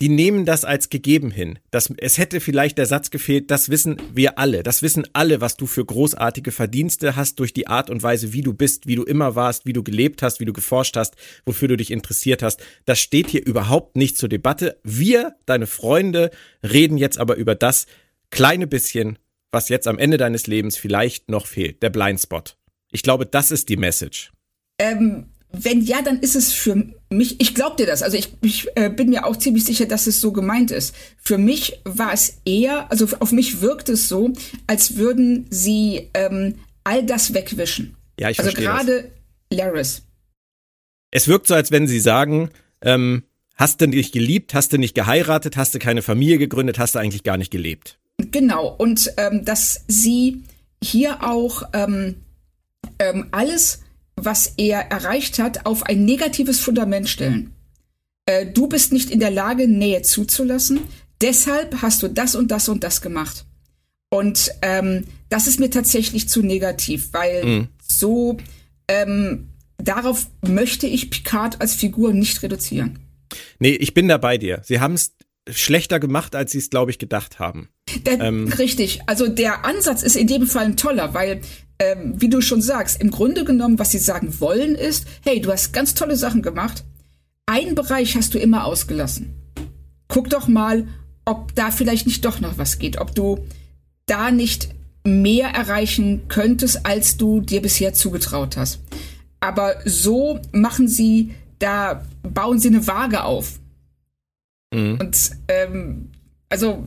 die nehmen das als gegeben hin. Das, es hätte vielleicht der Satz gefehlt, das wissen wir alle. Das wissen alle, was du für großartige Verdienste hast durch die Art und Weise, wie du bist, wie du immer warst, wie du gelebt hast, wie du geforscht hast, wofür du dich interessiert hast. Das steht hier überhaupt nicht zur Debatte. Wir, deine Freunde, reden jetzt aber über das kleine bisschen, was jetzt am Ende deines Lebens vielleicht noch fehlt, der Blindspot. Ich glaube, das ist die Message. Ähm, wenn ja, dann ist es für mich, ich glaube dir das, also ich, ich äh, bin mir auch ziemlich sicher, dass es so gemeint ist. Für mich war es eher, also auf mich wirkt es so, als würden sie ähm, all das wegwischen. Ja, ich also verstehe gerade Laris. Es wirkt so, als wenn sie sagen, ähm, hast du nicht geliebt, hast du nicht geheiratet, hast du keine Familie gegründet, hast du eigentlich gar nicht gelebt. Genau, und ähm, dass sie hier auch ähm, ähm, alles was er erreicht hat, auf ein negatives Fundament stellen. Äh, du bist nicht in der Lage, Nähe zuzulassen, deshalb hast du das und das und das gemacht. Und ähm, das ist mir tatsächlich zu negativ, weil mhm. so ähm, darauf möchte ich Picard als Figur nicht reduzieren. Nee, ich bin da bei dir. Sie haben es schlechter gemacht, als sie es, glaube ich, gedacht haben. Der, ähm. Richtig. Also der Ansatz ist in dem Fall ein toller, weil ähm, wie du schon sagst, im Grunde genommen, was sie sagen wollen, ist, hey, du hast ganz tolle Sachen gemacht. Einen Bereich hast du immer ausgelassen. Guck doch mal, ob da vielleicht nicht doch noch was geht, ob du da nicht mehr erreichen könntest, als du dir bisher zugetraut hast. Aber so machen sie, da bauen sie eine Waage auf. Mhm. Und ähm, also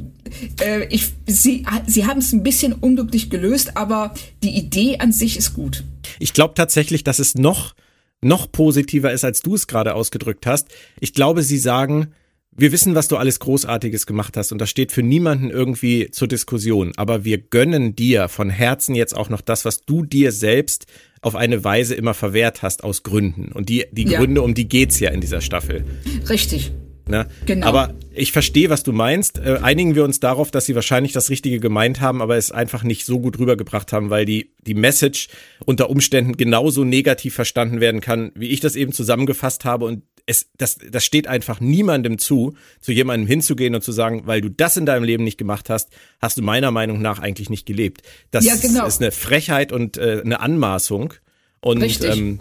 äh, ich, sie, sie haben es ein bisschen unglücklich gelöst, aber die Idee an sich ist gut. Ich glaube tatsächlich, dass es noch, noch positiver ist, als du es gerade ausgedrückt hast. Ich glaube, sie sagen, wir wissen, was du alles Großartiges gemacht hast und das steht für niemanden irgendwie zur Diskussion. Aber wir gönnen dir von Herzen jetzt auch noch das, was du dir selbst auf eine Weise immer verwehrt hast aus Gründen. Und die, die ja. Gründe, um die geht's ja in dieser Staffel. Richtig. Ne? Genau. Aber ich verstehe, was du meinst. Äh, einigen wir uns darauf, dass sie wahrscheinlich das Richtige gemeint haben, aber es einfach nicht so gut rübergebracht haben, weil die, die Message unter Umständen genauso negativ verstanden werden kann, wie ich das eben zusammengefasst habe. Und es, das, das steht einfach niemandem zu, zu jemandem hinzugehen und zu sagen, weil du das in deinem Leben nicht gemacht hast, hast du meiner Meinung nach eigentlich nicht gelebt. Das ja, genau. ist eine Frechheit und äh, eine Anmaßung. Und ähm,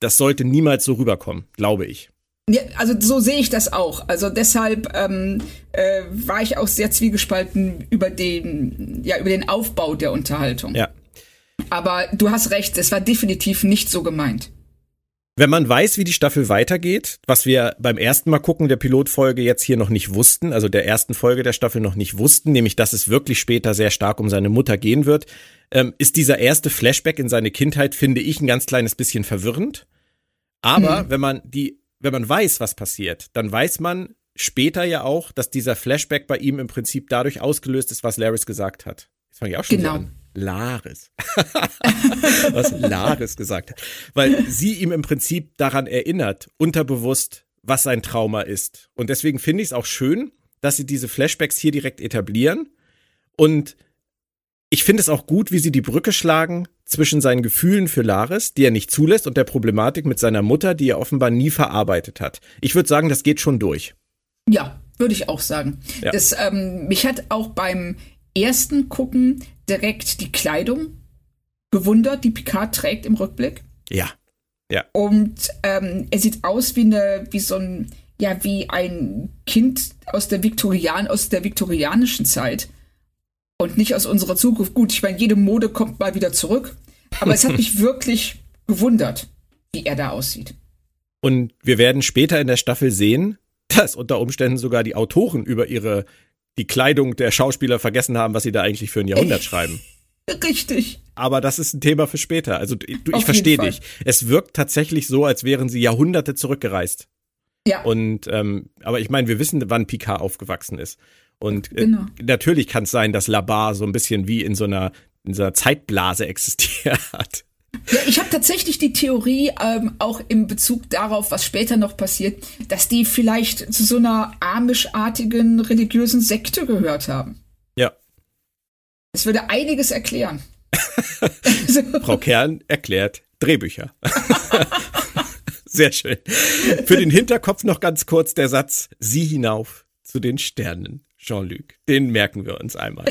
das sollte niemals so rüberkommen, glaube ich. Ja, also so sehe ich das auch. Also deshalb ähm, äh, war ich auch sehr zwiegespalten über den, ja, über den Aufbau der Unterhaltung. Ja. Aber du hast recht, es war definitiv nicht so gemeint. Wenn man weiß, wie die Staffel weitergeht, was wir beim ersten Mal gucken der Pilotfolge jetzt hier noch nicht wussten, also der ersten Folge der Staffel noch nicht wussten, nämlich dass es wirklich später sehr stark um seine Mutter gehen wird, ähm, ist dieser erste Flashback in seine Kindheit, finde ich, ein ganz kleines bisschen verwirrend. Aber hm. wenn man die wenn man weiß, was passiert, dann weiß man später ja auch, dass dieser Flashback bei ihm im Prinzip dadurch ausgelöst ist, was Laris gesagt hat. Das fange ich auch schon genau. an. Laris. was Laris gesagt hat. Weil sie ihm im Prinzip daran erinnert, unterbewusst, was sein Trauma ist. Und deswegen finde ich es auch schön, dass sie diese Flashbacks hier direkt etablieren. Und ich finde es auch gut, wie sie die Brücke schlagen zwischen seinen Gefühlen für Laris, die er nicht zulässt, und der Problematik mit seiner Mutter, die er offenbar nie verarbeitet hat. Ich würde sagen, das geht schon durch. Ja, würde ich auch sagen. Ja. Das, ähm, mich hat auch beim ersten Gucken direkt die Kleidung bewundert, die Picard trägt im Rückblick. Ja. Ja. Und ähm, er sieht aus wie eine, wie so ein, ja, wie ein Kind aus der Viktorian, aus der viktorianischen Zeit und nicht aus unserer Zukunft. Gut, ich meine, jede Mode kommt mal wieder zurück, aber es hat mich wirklich gewundert, wie er da aussieht. Und wir werden später in der Staffel sehen, dass unter Umständen sogar die Autoren über ihre die Kleidung der Schauspieler vergessen haben, was sie da eigentlich für ein Jahrhundert schreiben. Richtig. Aber das ist ein Thema für später. Also du, ich verstehe dich. Es wirkt tatsächlich so, als wären sie Jahrhunderte zurückgereist. Ja. Und ähm, aber ich meine, wir wissen, wann Picard aufgewachsen ist. Und äh, genau. natürlich kann es sein, dass Labar so ein bisschen wie in so einer, in so einer Zeitblase existiert. Ja, ich habe tatsächlich die Theorie, ähm, auch im Bezug darauf, was später noch passiert, dass die vielleicht zu so einer amischartigen religiösen Sekte gehört haben. Ja. Das würde einiges erklären. Frau Kern erklärt Drehbücher. Sehr schön. Für den Hinterkopf noch ganz kurz der Satz, sieh hinauf zu den Sternen. Jean-Luc. Den merken wir uns einmal.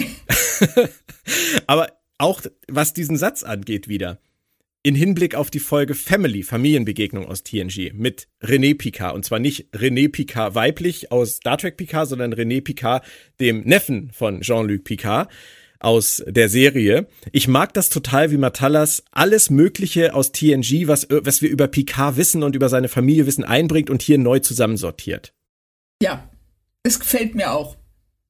Aber auch was diesen Satz angeht wieder. In Hinblick auf die Folge Family, Familienbegegnung aus TNG mit René Picard. Und zwar nicht René Picard weiblich aus Star Trek Picard, sondern René Picard, dem Neffen von Jean-Luc Picard. aus der Serie. Ich mag das total, wie Matallas alles Mögliche aus TNG, was, was wir über Picard wissen und über seine Familie wissen, einbringt und hier neu zusammensortiert. Ja, es gefällt mir auch.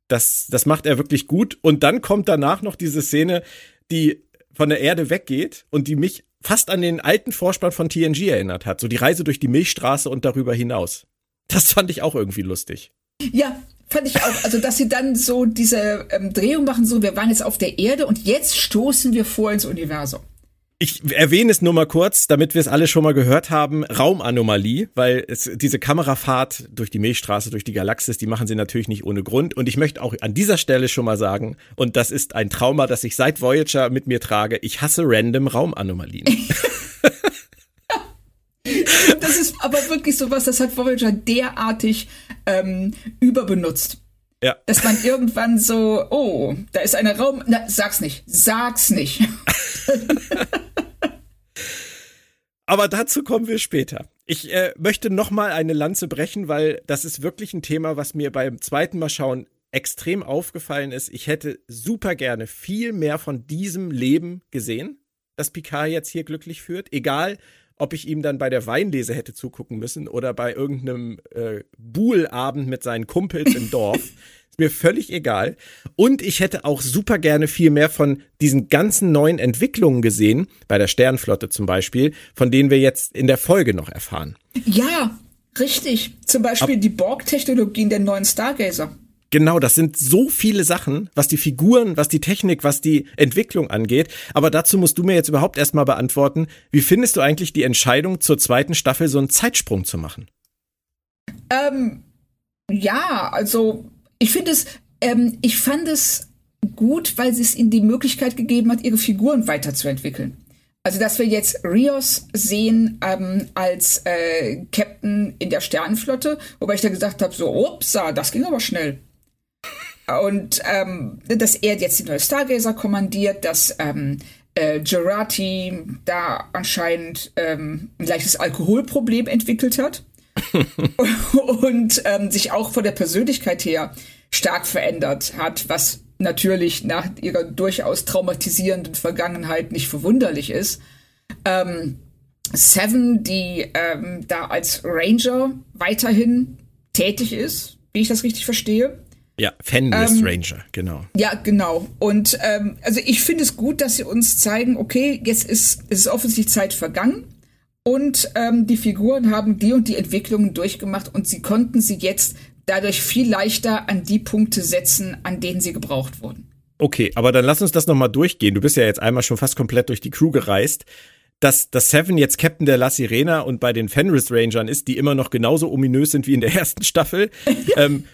Das, das macht er wirklich gut. Und dann kommt danach noch diese Szene, die von der Erde weggeht und die mich fast an den alten Vorspann von TNG erinnert hat. So die Reise durch die Milchstraße und darüber hinaus. Das fand ich auch irgendwie lustig. Ja, fand ich auch. Also, dass sie dann so diese ähm, Drehung machen, so, wir waren jetzt auf der Erde und jetzt stoßen wir vor ins Universum. Ich erwähne es nur mal kurz, damit wir es alle schon mal gehört haben. Raumanomalie, weil es, diese Kamerafahrt durch die Milchstraße, durch die Galaxis, die machen sie natürlich nicht ohne Grund. Und ich möchte auch an dieser Stelle schon mal sagen, und das ist ein Trauma, das ich seit Voyager mit mir trage, ich hasse random Raumanomalien. das ist aber wirklich sowas, das hat Voyager derartig ähm, überbenutzt. Ja. Dass man irgendwann so, oh, da ist eine Raum. Na, sag's nicht. Sag's nicht. Aber dazu kommen wir später. Ich äh, möchte noch mal eine Lanze brechen, weil das ist wirklich ein Thema, was mir beim zweiten Mal schauen extrem aufgefallen ist. Ich hätte super gerne viel mehr von diesem Leben gesehen, das Picard jetzt hier glücklich führt. Egal, ob ich ihm dann bei der Weinlese hätte zugucken müssen oder bei irgendeinem äh, Buhlabend mit seinen Kumpels im Dorf. Ist mir völlig egal. Und ich hätte auch super gerne viel mehr von diesen ganzen neuen Entwicklungen gesehen, bei der Sternflotte zum Beispiel, von denen wir jetzt in der Folge noch erfahren. Ja, richtig. Zum Beispiel Ab die Borg-Technologien der neuen Stargazer. Genau, das sind so viele Sachen, was die Figuren, was die Technik, was die Entwicklung angeht. Aber dazu musst du mir jetzt überhaupt erstmal beantworten, wie findest du eigentlich die Entscheidung zur zweiten Staffel so einen Zeitsprung zu machen? Ähm, ja, also ich finde es, ähm, ich fand es gut, weil es ihnen die Möglichkeit gegeben hat, ihre Figuren weiterzuentwickeln. Also, dass wir jetzt Rios sehen ähm, als äh, Captain in der Sternenflotte, wobei ich da gesagt habe, so, upsa, das ging aber schnell. Und ähm, dass er jetzt die neue Stargazer kommandiert, dass ähm, äh, Gerati da anscheinend ähm, ein leichtes Alkoholproblem entwickelt hat. und ähm, sich auch von der Persönlichkeit her stark verändert hat, was natürlich nach ihrer durchaus traumatisierenden Vergangenheit nicht verwunderlich ist. Ähm, Seven, die ähm, da als Ranger weiterhin tätig ist, wie ich das richtig verstehe. Ja, Fenris ähm, Ranger, genau. Ja, genau. Und ähm, also ich finde es gut, dass sie uns zeigen, okay, jetzt ist, ist offensichtlich Zeit vergangen und ähm, die Figuren haben die und die Entwicklungen durchgemacht und sie konnten sie jetzt dadurch viel leichter an die Punkte setzen, an denen sie gebraucht wurden. Okay, aber dann lass uns das nochmal durchgehen. Du bist ja jetzt einmal schon fast komplett durch die Crew gereist. Dass, dass Seven jetzt Captain der La Sirena und bei den Fenris Rangern ist, die immer noch genauso ominös sind wie in der ersten Staffel. ähm,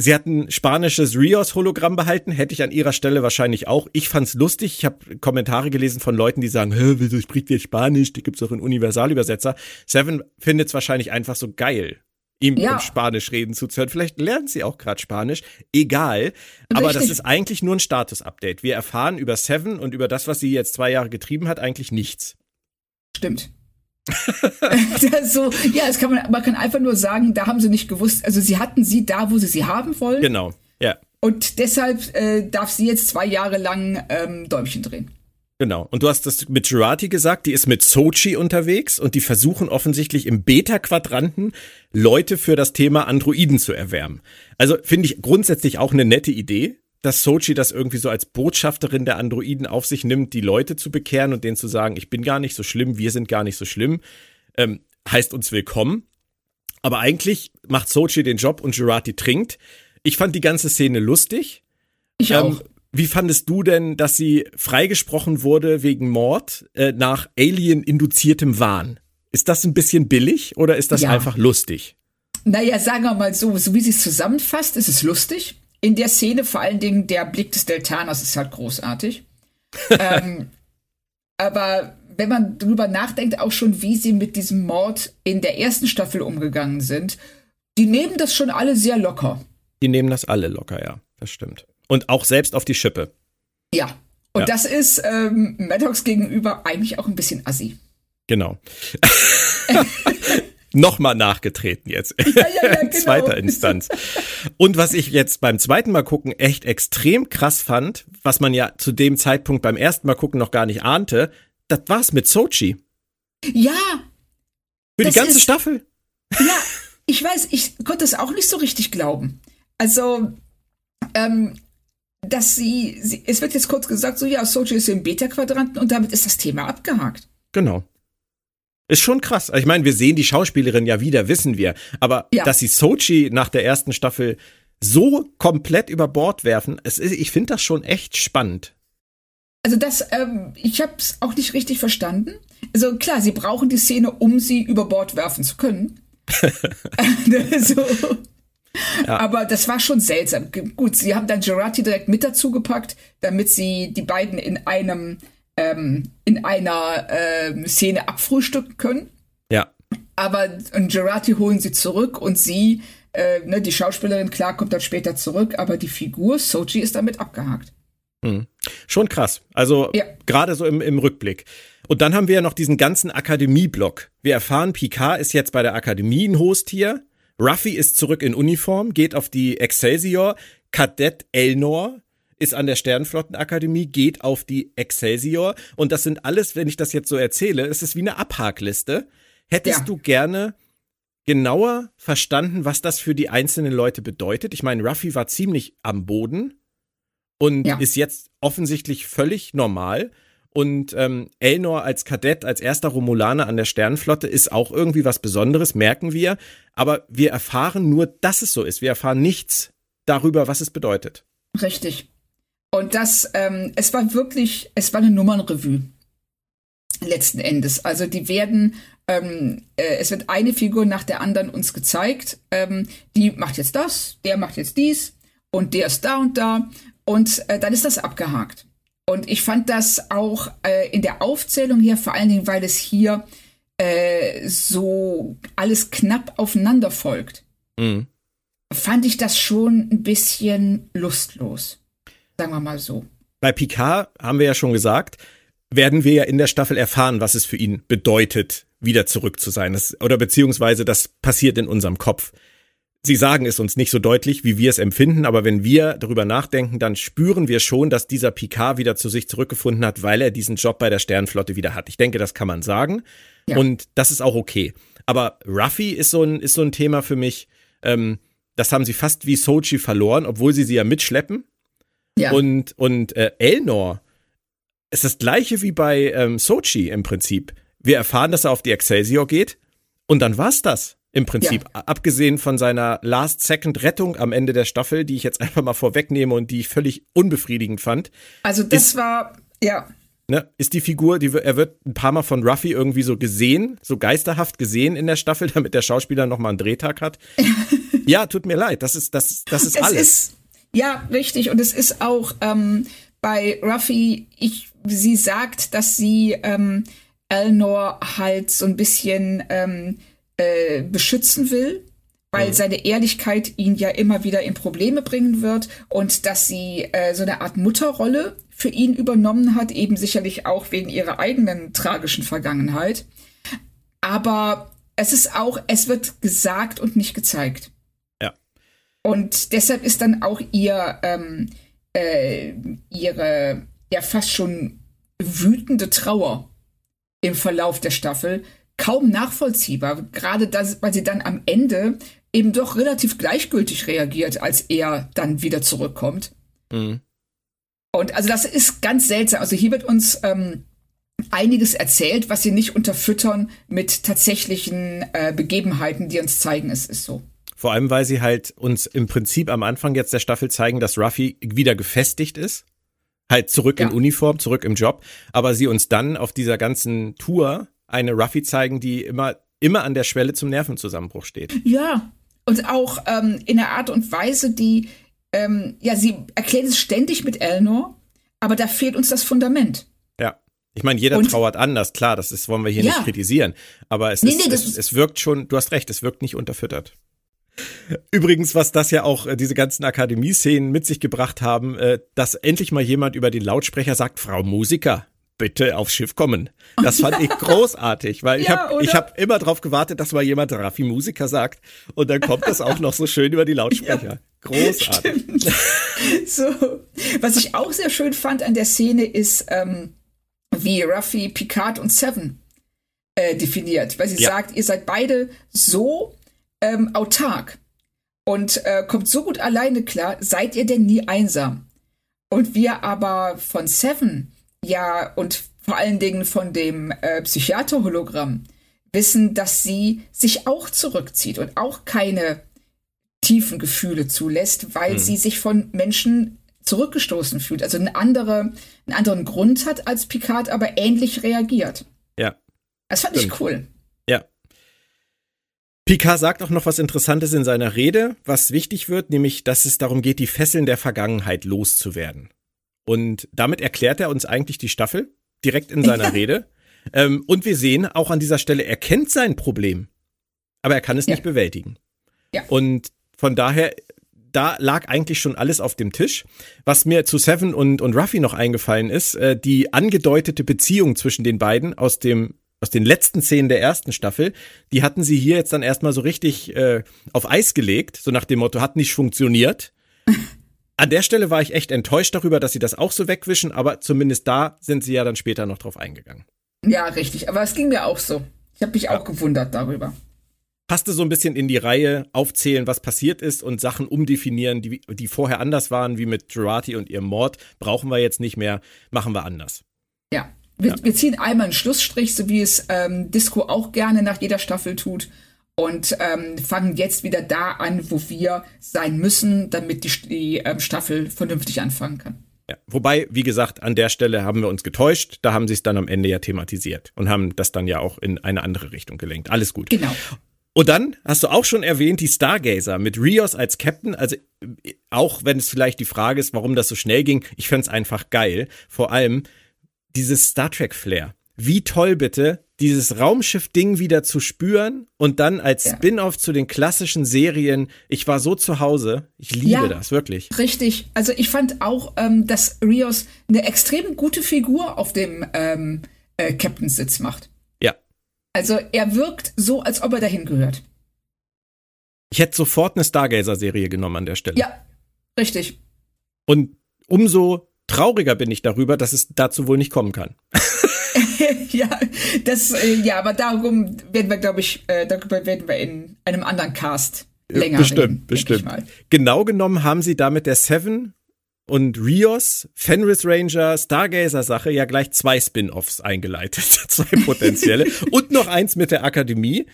Sie hatten spanisches Rios-Hologramm behalten, hätte ich an ihrer Stelle wahrscheinlich auch. Ich fand's lustig. Ich habe Kommentare gelesen von Leuten, die sagen, Hä, wieso spricht ihr Spanisch? Die gibt's doch einen Universalübersetzer. Seven findet's wahrscheinlich einfach so geil, ihm ja. in Spanisch reden zuzuhören. Vielleicht lernen sie auch gerade Spanisch. Egal. Richtig. Aber das ist eigentlich nur ein Status-Update. Wir erfahren über Seven und über das, was sie jetzt zwei Jahre getrieben hat, eigentlich nichts. Stimmt. so, ja, es kann man, man kann einfach nur sagen, da haben sie nicht gewusst, also sie hatten sie da, wo sie sie haben wollen. Genau, ja. Und deshalb äh, darf sie jetzt zwei Jahre lang ähm, Däumchen drehen. Genau. Und du hast das mit Girati gesagt, die ist mit Sochi unterwegs und die versuchen offensichtlich im Beta-Quadranten Leute für das Thema Androiden zu erwärmen. Also finde ich grundsätzlich auch eine nette Idee dass Sochi das irgendwie so als Botschafterin der Androiden auf sich nimmt, die Leute zu bekehren und denen zu sagen, ich bin gar nicht so schlimm, wir sind gar nicht so schlimm, ähm, heißt uns willkommen. Aber eigentlich macht Sochi den Job und Jurati trinkt. Ich fand die ganze Szene lustig. Ich ähm, auch. Wie fandest du denn, dass sie freigesprochen wurde wegen Mord äh, nach Alien-induziertem Wahn? Ist das ein bisschen billig oder ist das ja. einfach lustig? Naja, sagen wir mal so, so wie sie es zusammenfasst, ist es lustig in der Szene vor allen Dingen der Blick des Deltaners ist halt großartig. ähm, aber wenn man drüber nachdenkt, auch schon, wie sie mit diesem Mord in der ersten Staffel umgegangen sind, die nehmen das schon alle sehr locker. Die nehmen das alle locker, ja, das stimmt. Und auch selbst auf die Schippe. Ja. Und ja. das ist ähm, Maddox gegenüber eigentlich auch ein bisschen assi. Genau. nochmal nachgetreten jetzt. Ja, ja, ja, genau. Zweiter Instanz. Und was ich jetzt beim zweiten Mal gucken echt extrem krass fand, was man ja zu dem Zeitpunkt beim ersten Mal gucken noch gar nicht ahnte, das war's mit Sochi. Ja. Für die ganze ist, Staffel. Ja, ich weiß, ich konnte es auch nicht so richtig glauben. Also, ähm, dass sie, sie, es wird jetzt kurz gesagt, so ja, Sochi ist im Beta-Quadranten und damit ist das Thema abgehakt. Genau. Ist schon krass. Ich meine, wir sehen die Schauspielerin ja wieder, wissen wir. Aber ja. dass sie Sochi nach der ersten Staffel so komplett über Bord werfen, es ist, ich finde das schon echt spannend. Also das, ähm, ich habe es auch nicht richtig verstanden. Also klar, sie brauchen die Szene, um sie über Bord werfen zu können. so. ja. Aber das war schon seltsam. Gut, sie haben dann Gerati direkt mit dazu gepackt, damit sie die beiden in einem ähm, in einer ähm, Szene abfrühstücken können. Ja. Aber Gerati holen sie zurück und sie, äh, ne, die Schauspielerin, klar, kommt dann später zurück, aber die Figur Sochi ist damit abgehakt. Mhm. Schon krass. Also ja. gerade so im, im Rückblick. Und dann haben wir ja noch diesen ganzen Akademie-Block. Wir erfahren, Picard ist jetzt bei der Akademie ein Host hier. Ruffy ist zurück in Uniform, geht auf die Excelsior. Kadett Elnor ist an der Sternflottenakademie, geht auf die Excelsior. Und das sind alles, wenn ich das jetzt so erzähle, es ist wie eine Abhakliste. Hättest ja. du gerne genauer verstanden, was das für die einzelnen Leute bedeutet? Ich meine, Ruffy war ziemlich am Boden und ja. ist jetzt offensichtlich völlig normal. Und ähm, Elnor als Kadett, als erster Romulaner an der Sternenflotte ist auch irgendwie was Besonderes, merken wir. Aber wir erfahren nur, dass es so ist. Wir erfahren nichts darüber, was es bedeutet. Richtig. Und das, ähm, es war wirklich, es war eine Nummernrevue. Letzten Endes. Also die werden, ähm, äh, es wird eine Figur nach der anderen uns gezeigt. Ähm, die macht jetzt das, der macht jetzt dies und der ist da und da. Und äh, dann ist das abgehakt. Und ich fand das auch äh, in der Aufzählung hier, vor allen Dingen, weil es hier äh, so alles knapp aufeinander folgt, mhm. fand ich das schon ein bisschen lustlos. Sagen wir mal so. Bei Picard haben wir ja schon gesagt, werden wir ja in der Staffel erfahren, was es für ihn bedeutet, wieder zurück zu sein. Das, oder beziehungsweise das passiert in unserem Kopf. Sie sagen es uns nicht so deutlich, wie wir es empfinden, aber wenn wir darüber nachdenken, dann spüren wir schon, dass dieser Picard wieder zu sich zurückgefunden hat, weil er diesen Job bei der Sternenflotte wieder hat. Ich denke, das kann man sagen. Ja. Und das ist auch okay. Aber Ruffy ist so ein, ist so ein Thema für mich. Ähm, das haben sie fast wie Sochi verloren, obwohl sie sie ja mitschleppen. Ja. Und, und äh, Elnor ist das gleiche wie bei ähm, Sochi im Prinzip. Wir erfahren, dass er auf die Excelsior geht und dann war's das. Im Prinzip, ja. abgesehen von seiner Last-Second-Rettung am Ende der Staffel, die ich jetzt einfach mal vorwegnehme und die ich völlig unbefriedigend fand. Also das ist, war, ja. Ne, ist die Figur, die er wird ein paar Mal von Ruffy irgendwie so gesehen, so geisterhaft gesehen in der Staffel, damit der Schauspieler nochmal einen Drehtag hat. ja, tut mir leid, das ist, das, das ist es alles. Ist, ja, richtig. Und es ist auch ähm, bei Ruffy, ich, sie sagt, dass sie ähm, Elnor halt so ein bisschen ähm, äh, beschützen will, weil mhm. seine Ehrlichkeit ihn ja immer wieder in Probleme bringen wird und dass sie äh, so eine Art Mutterrolle für ihn übernommen hat, eben sicherlich auch wegen ihrer eigenen tragischen Vergangenheit. Aber es ist auch, es wird gesagt und nicht gezeigt. Und deshalb ist dann auch ihr, ähm, äh, ihre ja fast schon wütende Trauer im Verlauf der Staffel kaum nachvollziehbar. Gerade das, weil sie dann am Ende eben doch relativ gleichgültig reagiert, als er dann wieder zurückkommt. Mhm. Und also das ist ganz seltsam. Also hier wird uns ähm, einiges erzählt, was sie nicht unterfüttern mit tatsächlichen äh, Begebenheiten, die uns zeigen, es ist so. Vor allem, weil sie halt uns im Prinzip am Anfang jetzt der Staffel zeigen, dass Ruffy wieder gefestigt ist. Halt zurück ja. in Uniform, zurück im Job. Aber sie uns dann auf dieser ganzen Tour eine Ruffy zeigen, die immer, immer an der Schwelle zum Nervenzusammenbruch steht. Ja. Und auch ähm, in einer Art und Weise, die, ähm, ja, sie erklärt es ständig mit Elnor, aber da fehlt uns das Fundament. Ja. Ich meine, jeder und, trauert anders, klar, das ist, wollen wir hier ja. nicht kritisieren. Aber es, nee, ist, nee, es, es wirkt schon, du hast recht, es wirkt nicht unterfüttert. Übrigens, was das ja auch äh, diese ganzen Akademie-Szenen mit sich gebracht haben, äh, dass endlich mal jemand über den Lautsprecher sagt, Frau Musiker, bitte aufs Schiff kommen. Das fand ich großartig, weil ich Ja, habe hab immer drauf gewartet, dass mal jemand Raffi Musiker sagt und dann kommt das auch noch so schön über die Lautsprecher. Großartig. So. Was ich auch sehr schön fand an der Szene ist, ähm, wie Ruffy, Picard und Seven äh, definiert, weil sie Ja. sagt, ihr seid beide so ähm, autark und äh, kommt so gut alleine klar, seid ihr denn nie einsam? Und wir aber von Seven, ja, und vor allen Dingen von dem äh, Psychiater-Hologramm wissen, dass sie sich auch zurückzieht und auch keine tiefen Gefühle zulässt, weil sie sich von Menschen zurückgestoßen fühlt. Also eine andere, einen anderen Grund hat als Picard, aber ähnlich reagiert. Ja. Das fand Stimmt. ich cool. Ja. Picard sagt auch noch was Interessantes in seiner Rede, was wichtig wird, nämlich, dass es darum geht, die Fesseln der Vergangenheit loszuwerden. Und damit erklärt er uns eigentlich die Staffel direkt in seiner Rede. Ähm, und wir sehen auch an dieser Stelle, er kennt sein Problem, aber er kann es Ja. nicht bewältigen. Ja. Und von daher, da lag eigentlich schon alles auf dem Tisch. Was mir zu Seven und, und Ruffy noch eingefallen ist, äh, die angedeutete Beziehung zwischen den beiden aus dem aus den letzten Szenen der ersten Staffel, die hatten sie hier jetzt dann erstmal so richtig äh, auf Eis gelegt, so nach dem Motto, hat nicht funktioniert. An der Stelle war ich echt enttäuscht darüber, dass sie das auch so wegwischen, aber zumindest da sind sie ja dann später noch drauf eingegangen. Ja, richtig. Aber es ging mir auch so. Ich habe mich auch gewundert darüber. Passte so ein bisschen in die Reihe, aufzählen, was passiert ist und Sachen umdefinieren, die, die vorher anders waren, wie mit Girati und ihrem Mord, brauchen wir jetzt nicht mehr, machen wir anders. Ja. Wir, wir ziehen einmal einen Schlussstrich, so wie es ähm, Disco auch gerne nach jeder Staffel tut. Und ähm, fangen jetzt wieder da an, wo wir sein müssen, damit die, die ähm, Staffel vernünftig anfangen kann. Ja. Wobei, wie gesagt, an der Stelle haben wir uns getäuscht, da haben sie es dann am Ende ja thematisiert und haben das dann ja auch in eine andere Richtung gelenkt. Alles gut. Genau. Und dann hast du auch schon erwähnt, die Stargazer mit Rios als Captain. Also äh, auch wenn es vielleicht die Frage ist, warum das so schnell ging, ich find's einfach geil. Vor allem dieses Star Trek Flair. Wie toll bitte, dieses Raumschiff-Ding wieder zu spüren und dann als Ja. Spin-off zu den klassischen Serien. Ich war so zu Hause. Ich liebe Ja. das, wirklich. Richtig. Also ich fand auch, ähm, dass Rios eine extrem gute Figur auf dem ähm, äh, Captain-Sitz macht. Ja. Also er wirkt so, als ob er dahin gehört. Ich hätte sofort eine Stargazer-Serie genommen an der Stelle. Ja, richtig. Und umso trauriger bin ich darüber, dass es dazu wohl nicht kommen kann. ja, das, äh, ja, aber darum werden wir, glaube ich, äh, darüber werden wir in einem anderen Cast länger bestimmt, reden. bestimmt. Genau genommen haben sie damit der Seven und Rios, Fenris Ranger, Stargazer Sache ja gleich zwei Spin-offs eingeleitet, zwei potenzielle und noch eins mit der Akademie.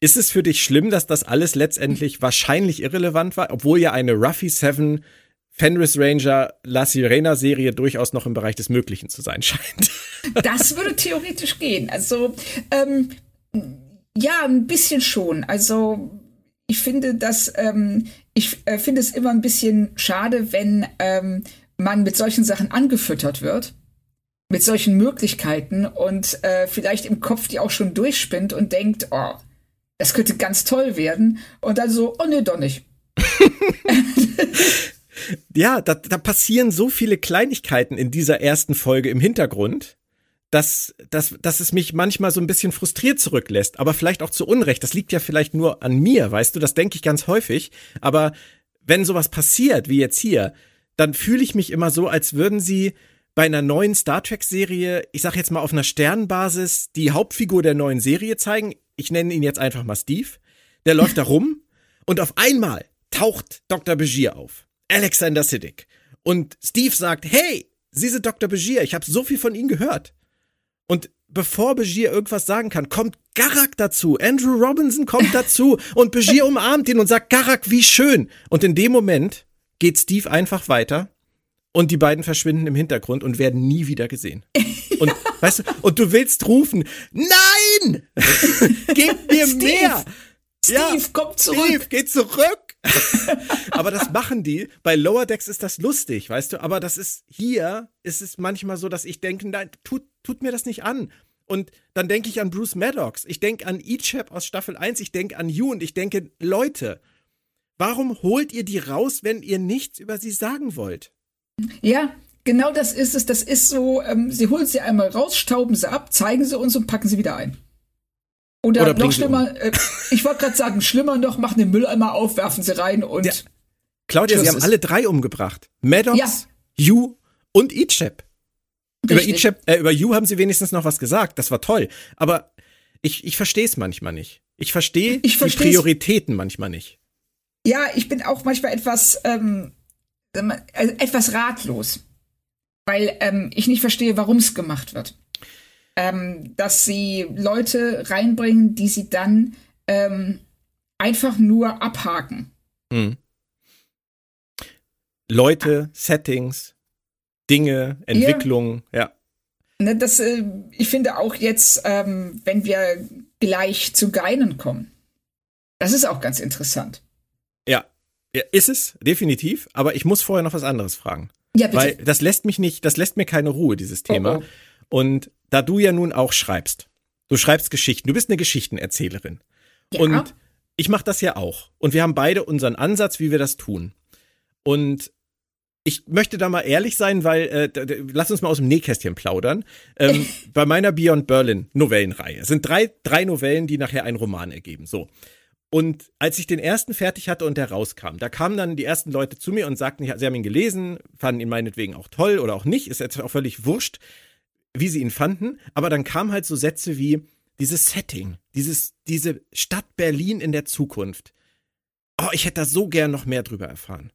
Ist es für dich schlimm, dass das alles letztendlich wahrscheinlich irrelevant war, obwohl ja eine Ruffy Seven Fenris Ranger La Sirena Serie durchaus noch im Bereich des Möglichen zu sein scheint? Das würde theoretisch gehen. Also, ähm, ja, ein bisschen schon. Also, ich finde, dass ähm, ich äh, finde es immer ein bisschen schade, wenn ähm, man mit solchen Sachen angefüttert wird, mit solchen Möglichkeiten und äh, vielleicht im Kopf die auch schon durchspinnt und denkt, oh, das könnte ganz toll werden und dann so, oh nee, doch nicht. ja, da, da passieren so viele Kleinigkeiten in dieser ersten Folge im Hintergrund, dass, dass, dass es mich manchmal so ein bisschen frustriert zurücklässt. Aber vielleicht auch zu Unrecht. Das liegt ja vielleicht nur an mir, weißt du, das denke ich ganz häufig. Aber wenn sowas passiert, wie jetzt hier, dann fühle ich mich immer so, als würden sie bei einer neuen Star Trek-Serie, ich sag jetzt mal auf einer Sternbasis, die Hauptfigur der neuen Serie zeigen. Ich nenne ihn jetzt einfach mal Steve. Der läuft da rum und auf einmal taucht Dr. Begier auf. Alexander Siddig. Und Steve sagt, hey, Sie sind Dr. Begier, ich habe so viel von Ihnen gehört. Und bevor Begier irgendwas sagen kann, kommt Garak dazu. Andrew Robinson kommt dazu und Begier umarmt ihn und sagt, Garak, wie schön. Und in dem Moment geht Steve einfach weiter und die beiden verschwinden im Hintergrund und werden nie wieder gesehen. Und weißt du, und du willst rufen, nein! Gib mir Steve! mehr! Steve, komm zurück! Steve, geh zurück! aber das machen die. Bei Lower Decks ist das lustig, weißt du? Aber das ist hier, ist es manchmal so, dass ich denke, nein, tut, tut mir das nicht an. Und dann denke ich an Bruce Maddox. Ich denke an Ichab aus Staffel 1. Ich denke an You und ich denke, Leute, warum holt ihr die raus, wenn ihr nichts über sie sagen wollt? Ja, Genau das ist es. Das ist so, ähm, sie holen sie einmal raus, stauben sie ab, zeigen sie uns und packen sie wieder ein. Oder, Oder noch schlimmer, um. äh, ich wollte gerade sagen, schlimmer noch, machen den Mülleimer auf, werfen sie rein und. Ja. Claudia, sie haben alle drei umgebracht. Maddox, ja. Yu und Ichep. Über Ichep, äh, über Yu haben sie wenigstens noch was gesagt. Das war toll. Aber ich, ich verstehe es manchmal nicht. Ich verstehe die Prioritäten manchmal nicht. Ja, ich bin auch manchmal etwas, ähm, äh, etwas ratlos, weil ähm, ich nicht verstehe, warum es gemacht wird. Ähm, dass sie Leute reinbringen, die sie dann ähm, einfach nur abhaken. Mhm. Leute, Settings, Dinge, Entwicklungen, ja. ja. Ne, das, äh, ich finde auch jetzt, ähm, wenn wir gleich zu Geinen kommen, das ist auch ganz interessant. Ja, ja, ist es, definitiv, aber ich muss vorher noch was anderes fragen. Ja, bitte. Weil das lässt mich nicht, das lässt mir keine Ruhe, dieses Thema. Oh, oh. Und da du ja nun auch schreibst, du schreibst Geschichten, du bist eine Geschichtenerzählerin. Ja. Und ich mache das ja auch. Und wir haben beide unseren Ansatz, wie wir das tun. Und ich möchte da mal ehrlich sein, weil äh, lass uns mal aus dem Nähkästchen plaudern. Ähm, bei meiner Beyond Berlin Novellenreihe sind drei drei Novellen, die nachher einen Roman ergeben. So. Und als ich den ersten fertig hatte und der rauskam, da kamen dann die ersten Leute zu mir und sagten, sie haben ihn gelesen, fanden ihn meinetwegen auch toll oder auch nicht, ist jetzt auch völlig wurscht, wie sie ihn fanden. Aber dann kamen halt so Sätze wie dieses Setting, dieses, diese Stadt Berlin in der Zukunft. Oh, ich hätte da so gern noch mehr drüber erfahren.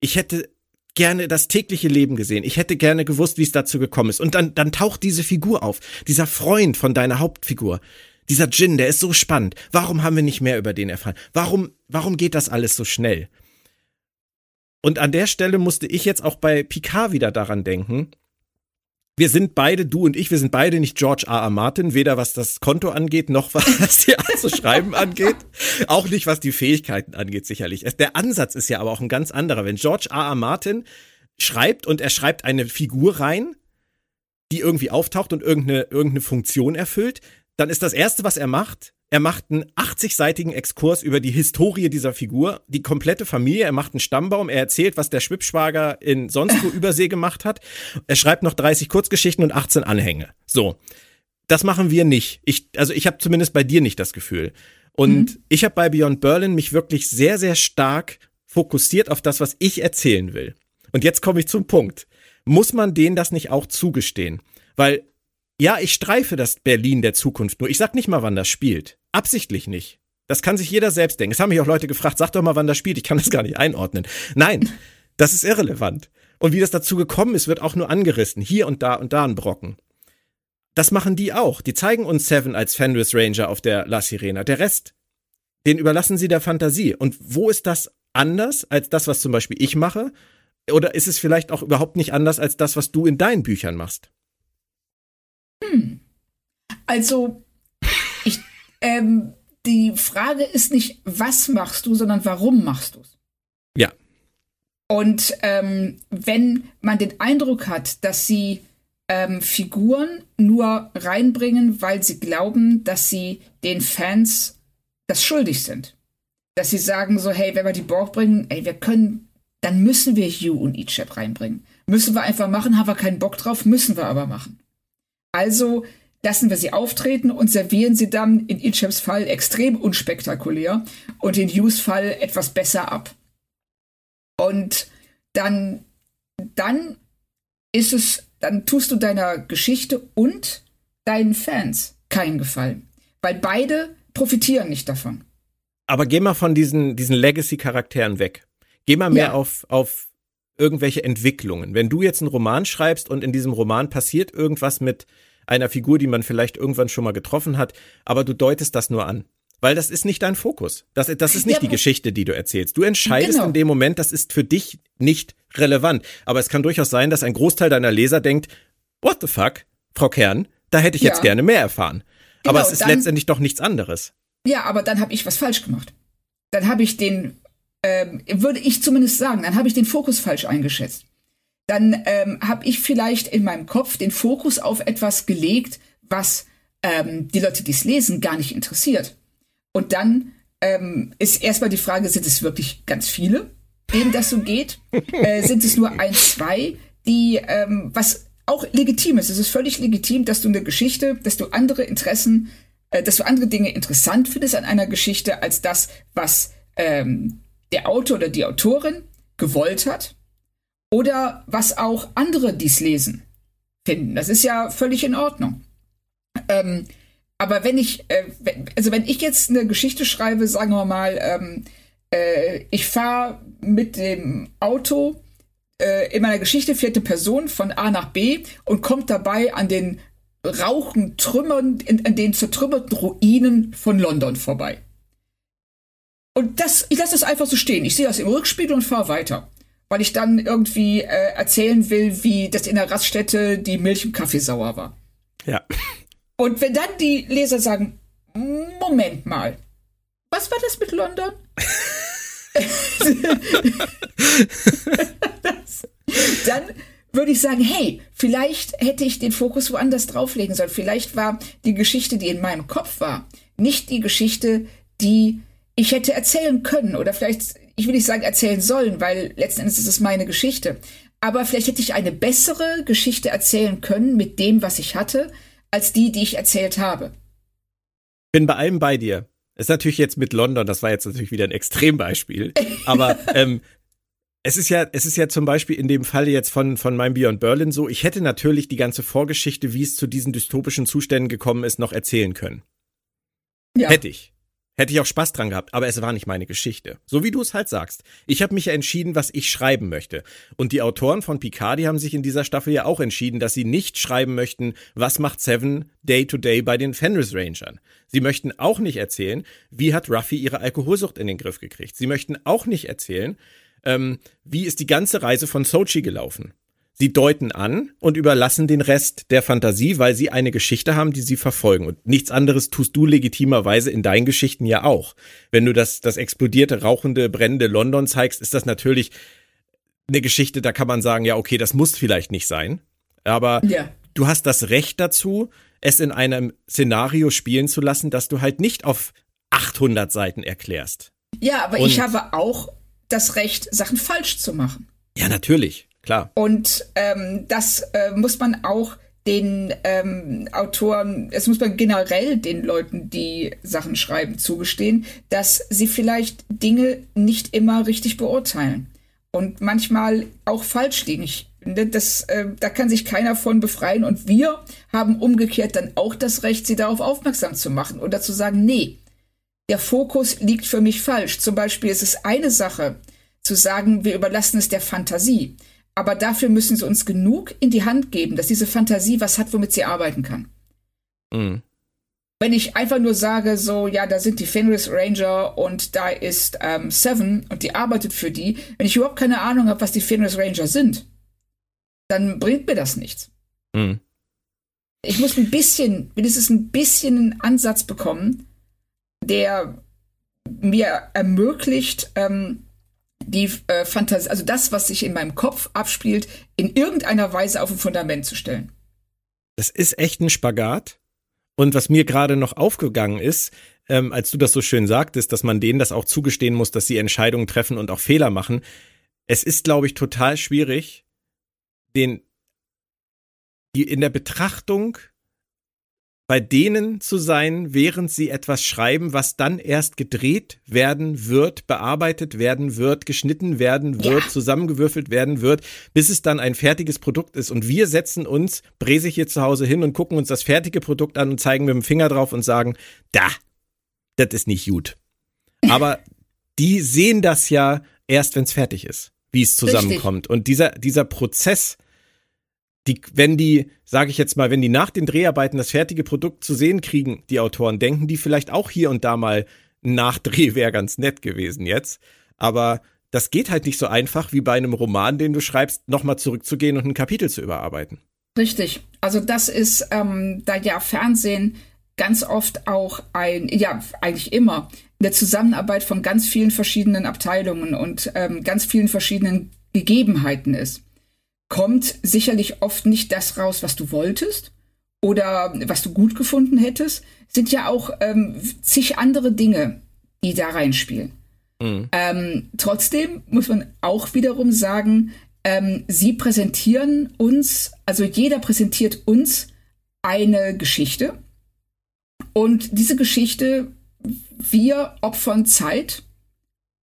Ich hätte gerne das tägliche Leben gesehen. Ich hätte gerne gewusst, wie es dazu gekommen ist. Und dann, dann taucht diese Figur auf. Dieser Freund von deiner Hauptfigur. Dieser Jin, der ist so spannend. Warum haben wir nicht mehr über den erfahren? Warum, warum geht das alles so schnell? Und an der Stelle musste ich jetzt auch bei Picard wieder daran denken, wir sind beide, du und ich, wir sind beide nicht George R. R. Martin, weder was das Konto angeht, noch was die Art zu schreiben angeht. Auch nicht, was die Fähigkeiten angeht, sicherlich. Der Ansatz ist ja aber auch ein ganz anderer. Wenn George R. R. Martin schreibt und er schreibt eine Figur rein, die irgendwie auftaucht und irgendeine, irgendeine Funktion erfüllt, dann ist das erste, was er macht, er macht einen 80-seitigen Exkurs über die Historie dieser Figur, die komplette Familie. Er macht einen Stammbaum. Er erzählt, was der Schwippschwager in sonst wo Übersee gemacht hat. Er schreibt noch 30 Kurzgeschichten und 18 Anhänge. So. Das machen wir nicht. Ich, also ich habe zumindest bei dir nicht das Gefühl. Und mhm. ich habe bei Beyond Berlin mich wirklich sehr, sehr stark fokussiert auf das, was ich erzählen will. Und jetzt komme ich zum Punkt. Muss man denen das nicht auch zugestehen? Weil ja, ich streife das Berlin der Zukunft nur. Ich sag nicht mal, wann das spielt. Absichtlich nicht. Das kann sich jeder selbst denken. Es haben mich auch Leute gefragt, sag doch mal, wann das spielt. Ich kann das gar nicht einordnen. Nein, das ist irrelevant. Und wie das dazu gekommen ist, wird auch nur angerissen. Hier und da und da ein Brocken. Das machen die auch. Die zeigen uns Seven als Fenris Ranger auf der La Sirena. Der Rest, den überlassen sie der Fantasie. Und wo ist das anders als das, was zum Beispiel ich mache? Oder ist es vielleicht auch überhaupt nicht anders als das, was du in deinen Büchern machst? Hm. Also, ich, ähm, die Frage ist nicht, was machst du, sondern warum machst du es? Ja. Und ähm, wenn man den Eindruck hat, dass sie ähm, Figuren nur reinbringen, weil sie glauben, dass sie den Fans das schuldig sind. Dass sie sagen so, hey, wenn wir die Borg bringen, ey, wir können, dann müssen wir Hugh und Ichab reinbringen. Müssen wir einfach machen, haben wir keinen Bock drauf, müssen wir aber machen. Also lassen wir sie auftreten und servieren sie dann in Ichaps Fall extrem unspektakulär und in Hughes Fall etwas besser ab. Und dann, dann ist es, dann tust du deiner Geschichte und deinen Fans keinen Gefallen. Weil beide profitieren nicht davon. Aber geh mal von diesen, diesen Legacy-Charakteren weg. Geh mal mehr ja. auf, auf irgendwelche Entwicklungen. Wenn du jetzt einen Roman schreibst und in diesem Roman passiert irgendwas mit einer Figur, die man vielleicht irgendwann schon mal getroffen hat, aber du deutest das nur an. Weil das ist nicht dein Fokus. Das, das ist nicht ja, die Geschichte, die du erzählst. Du entscheidest genau. in dem Moment, das ist für dich nicht relevant. Aber es kann durchaus sein, dass ein Großteil deiner Leser denkt, what the fuck, Frau Kern, da hätte ich jetzt ja. gerne mehr erfahren. Genau, aber es ist dann, letztendlich doch nichts anderes. Ja, aber dann habe ich was falsch gemacht. Dann habe ich den, ähm, würde ich zumindest sagen, dann habe ich den Fokus falsch eingeschätzt dann ähm, habe ich vielleicht in meinem Kopf den Fokus auf etwas gelegt, was ähm, die Leute, die es lesen, gar nicht interessiert. Und dann ähm, ist erstmal die Frage, sind es wirklich ganz viele, denen das so geht? äh, sind es nur ein, zwei, die, ähm, was auch legitim ist. Es ist völlig legitim, dass du eine Geschichte, dass du andere Interessen, äh, dass du andere Dinge interessant findest an einer Geschichte als das, was ähm, der Autor oder die Autorin gewollt hat oder was auch andere, die es lesen, finden. Das ist ja völlig in Ordnung. Ähm, aber wenn ich, äh, also wenn ich jetzt eine Geschichte schreibe, sagen wir mal, ähm, äh, ich fahre mit dem Auto äh, in meiner Geschichte eine Person von A nach B und kommt dabei an den rauchen Trümmern, an den zertrümmerten Ruinen von London vorbei. Und das, ich lasse das einfach so stehen. Ich sehe das im Rückspiegel und fahre weiter. Weil ich dann irgendwie äh, erzählen will, wie das in der Raststätte die Milch im Kaffee sauer war. Ja. Und wenn dann die Leser sagen, Moment mal, was war das mit London? dann würde ich sagen, hey, vielleicht hätte ich den Fokus woanders drauflegen sollen. Vielleicht war die Geschichte, die in meinem Kopf war, nicht die Geschichte, die ich hätte erzählen können. Oder vielleicht, ich will nicht sagen erzählen sollen, weil letzten Endes ist es meine Geschichte. Aber vielleicht hätte ich eine bessere Geschichte erzählen können mit dem, was ich hatte, als die, die ich erzählt habe. Bin bei allem bei dir. Ist natürlich jetzt mit London, das war jetzt natürlich wieder ein Extrembeispiel. Aber ähm, es ist ja, es ist ja zum Beispiel in dem Fall jetzt von, von meinem Beyond Berlin so, ich hätte natürlich die ganze Vorgeschichte, wie es zu diesen dystopischen Zuständen gekommen ist, noch erzählen können. Ja. Hätte ich. Hätte ich auch Spaß dran gehabt, aber es war nicht meine Geschichte. So wie du es halt sagst. Ich habe mich ja entschieden, was ich schreiben möchte. Und die Autoren von Picard, die haben sich in dieser Staffel ja auch entschieden, dass sie nicht schreiben möchten, was macht Seven Day to Day bei den Fenris Rangern. Sie möchten auch nicht erzählen, wie hat Ruffy ihre Alkoholsucht in den Griff gekriegt. Sie möchten auch nicht erzählen, ähm, wie ist die ganze Reise von Sochi gelaufen. Sie deuten an und überlassen den Rest der Fantasie, weil sie eine Geschichte haben, die sie verfolgen. Und nichts anderes tust du legitimerweise in deinen Geschichten ja auch. Wenn du das, das explodierte, rauchende, brennende London zeigst, ist das natürlich eine Geschichte, da kann man sagen, ja, okay, das muss vielleicht nicht sein. Aber ja. du hast das Recht dazu, es in einem Szenario spielen zu lassen, das du halt nicht auf 800 Seiten erklärst. Ja, aber und ich habe auch das Recht, Sachen falsch zu machen. Ja, natürlich. Klar. Und ähm, das äh, muss man auch den ähm, Autoren, es muss man generell den Leuten, die Sachen schreiben, zugestehen, dass sie vielleicht Dinge nicht immer richtig beurteilen und manchmal auch falsch liegen. Ich, ne, das, äh, da kann sich keiner von befreien und wir haben umgekehrt dann auch das Recht, sie darauf aufmerksam zu machen oder zu sagen, nee, der Fokus liegt für mich falsch. Zum Beispiel ist es eine Sache zu sagen, wir überlassen es der Fantasie. Aber dafür müssen sie uns genug in die Hand geben, dass diese Fantasie was hat, womit sie arbeiten kann. Mhm. Wenn ich einfach nur sage, so, ja, da sind die Fenris Ranger und da ist ähm, Seven und die arbeitet für die, wenn ich überhaupt keine Ahnung habe, was die Fenris Ranger sind, dann bringt mir das nichts. Mhm. Ich muss ein bisschen, wenigstens ein bisschen einen Ansatz bekommen, der mir ermöglicht, ähm, die äh, Fantasie, also das, was sich in meinem Kopf abspielt, in irgendeiner Weise auf ein Fundament zu stellen. Das ist echt ein Spagat. Und was mir gerade noch aufgegangen ist, ähm, als du das so schön sagtest, dass man denen das auch zugestehen muss, dass sie Entscheidungen treffen und auch Fehler machen. Es ist, glaube ich, total schwierig, den, die in der Betrachtung bei denen zu sein, während sie etwas schreiben, was dann erst gedreht werden wird, bearbeitet werden wird, geschnitten werden wird, ja. zusammengewürfelt werden wird, bis es dann ein fertiges Produkt ist. Und wir setzen uns bräsig hier zu Hause hin und gucken uns das fertige Produkt an und zeigen mit dem Finger drauf und sagen, da, das ist nicht gut. Aber die sehen das ja erst, wenn es fertig ist, wie es zusammenkommt. Richtig. Und dieser, dieser Prozess, die, wenn die, sage ich jetzt mal, wenn die nach den Dreharbeiten das fertige Produkt zu sehen kriegen, die Autoren, denken die vielleicht auch hier und da mal, Nachdreh wäre ganz nett gewesen jetzt. Aber das geht halt nicht so einfach wie bei einem Roman, den du schreibst, nochmal zurückzugehen und ein Kapitel zu überarbeiten. Richtig. Also das ist, ähm, da ja Fernsehen ganz oft auch ein, ja, eigentlich immer, eine Zusammenarbeit von ganz vielen verschiedenen Abteilungen und ähm, ganz vielen verschiedenen Gegebenheiten ist kommt sicherlich oft nicht das raus, was du wolltest oder was du gut gefunden hättest, sind ja auch ähm, zig andere Dinge, die da reinspielen. Mhm. Ähm, trotzdem muss man auch wiederum sagen, ähm, sie präsentieren uns, also jeder präsentiert uns eine Geschichte. Und diese Geschichte, wir opfern Zeit,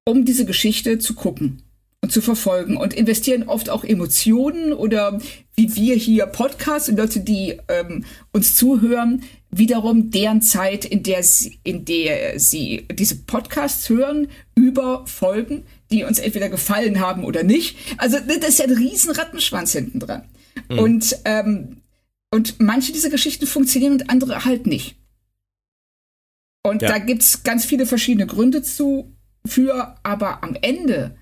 um diese Geschichte zu gucken zu verfolgen und investieren oft auch Emotionen oder wie wir hier Podcasts und Leute, die ähm, uns zuhören, wiederum deren Zeit, in der sie, in der sie diese Podcasts hören, über Folgen, die uns entweder gefallen haben oder nicht. Also das ist ja ein riesen Rattenschwanz hinten dran. Mhm. Und, ähm, und manche dieser Geschichten funktionieren und andere halt nicht. Und ja. da gibt's ganz viele verschiedene Gründe zu für, aber am Ende